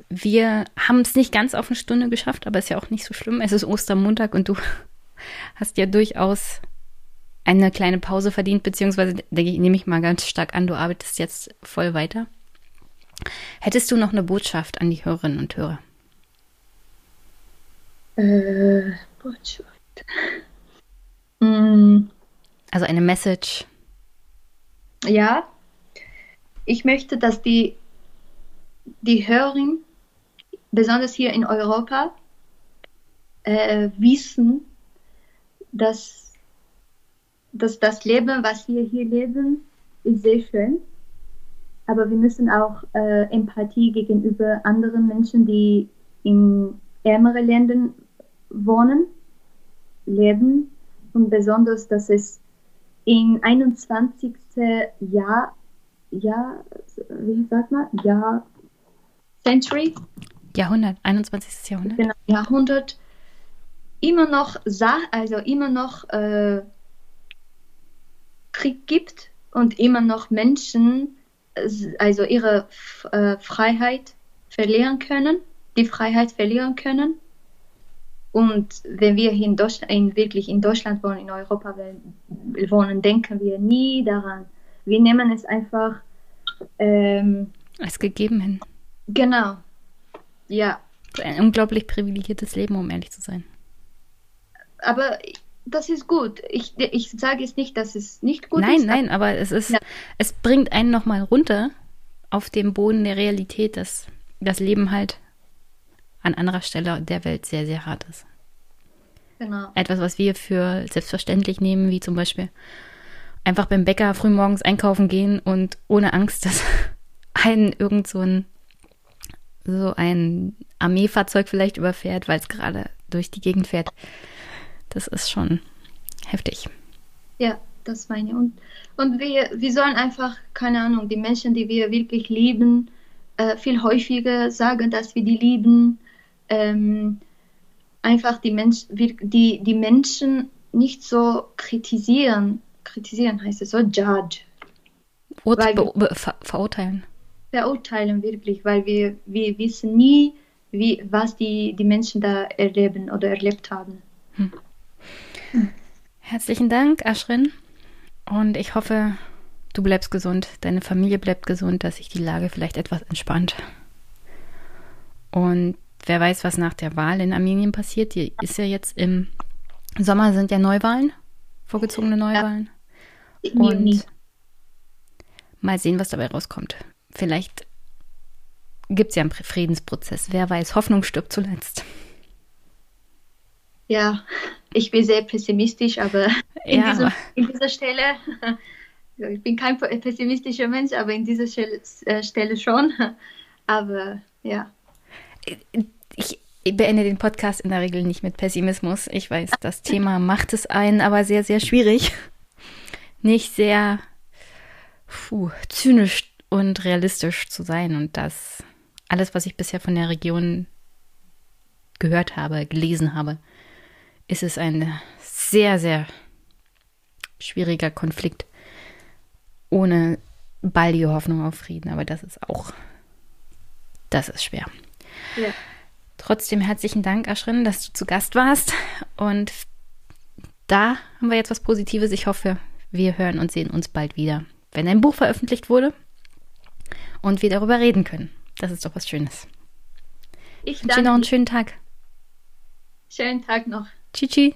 Wir haben es nicht ganz auf eine Stunde geschafft, aber ist ja auch nicht so schlimm. Es ist Ostermontag und du hast ja durchaus eine kleine Pause verdient, beziehungsweise nehme ich mal ganz stark an, du arbeitest jetzt voll weiter. Hättest du noch eine Botschaft an die Hörerinnen und Hörer? Äh, Botschaft. Mm. Also eine Message. Ja, ich möchte, dass die, die Hörerin, besonders hier in Europa, äh, wissen, dass, dass das Leben, was wir hier leben, ist sehr schön. Aber wir müssen auch äh, Empathie gegenüber anderen Menschen, die in ärmeren Ländern wohnen, leben und besonders, dass es im 21. Jahr, Jahr, wie sagt man, Jahr, Century? Jahrhundert, 21. Jahrhundert. Genau, Jahrhundert immer noch, also immer noch äh, Krieg gibt und immer noch Menschen also ihre äh, Freiheit verlieren können, die Freiheit verlieren können und wenn wir hier in Deutschland, in, wirklich in Deutschland wohnen, in Europa wohnen, denken wir nie daran. Wir nehmen es einfach ähm, als gegeben hin. Genau. Ja. Ein unglaublich privilegiertes Leben, um ehrlich zu sein. Aber das ist gut. Ich, ich sage jetzt nicht, dass es nicht gut nein, ist. Nein, nein, aber es ist, ja. es bringt einen nochmal runter auf den Boden der Realität, dass das Leben halt an anderer Stelle der Welt sehr, sehr hart ist. Genau. Etwas, was wir für selbstverständlich nehmen, wie zum Beispiel einfach beim Bäcker frühmorgens einkaufen gehen und ohne Angst, dass einen irgend so ein, so ein Armeefahrzeug vielleicht überfährt, weil es gerade durch die Gegend fährt. Das ist schon Heftig. Ja, das meine ich. Und, und wir, wir sollen einfach, keine Ahnung, die Menschen, die wir wirklich lieben, äh, viel häufiger sagen, dass wir die lieben. Ähm, einfach die, Mensch, die, die Menschen nicht so kritisieren. Kritisieren heißt es so, judge. Wir, ver verurteilen. Verurteilen wirklich, weil wir, wir wissen nie, wie, was die, die Menschen da erleben oder erlebt haben. Hm. Hm. Herzlichen Dank, Ashrin. Und ich hoffe, du bleibst gesund, deine Familie bleibt gesund, dass sich die Lage vielleicht etwas entspannt. Und wer weiß, was nach der Wahl in Armenien passiert. Die ist ja jetzt im Sommer sind ja Neuwahlen, vorgezogene Neuwahlen. Ja. Und mal sehen, was dabei rauskommt. Vielleicht gibt es ja einen Friedensprozess. Wer weiß, Hoffnung stirbt zuletzt. Ja, ich bin sehr pessimistisch, aber in, ja, diesem, in dieser Stelle, ich bin kein pessimistischer Mensch, aber in dieser äh, Stelle schon. Aber ja. Ich beende den Podcast in der Regel nicht mit Pessimismus. Ich weiß, das Thema macht es einen aber sehr, sehr schwierig. Nicht sehr puh, zynisch und realistisch zu sein. Und das alles, was ich bisher von der Region gehört habe, gelesen habe, ist es ein sehr, sehr schwieriger Konflikt ohne baldige Hoffnung auf Frieden. Aber das ist auch, das ist schwer. Ja. Trotzdem herzlichen Dank, Aschrin, dass du zu Gast warst. Und da haben wir jetzt was Positives. Ich hoffe, wir hören und sehen uns bald wieder, wenn ein Buch veröffentlicht wurde und wir darüber reden können. Das ist doch was Schönes. Ich wünsche dir noch einen schönen Tag. Schönen Tag noch. Tschüss. Tschüss.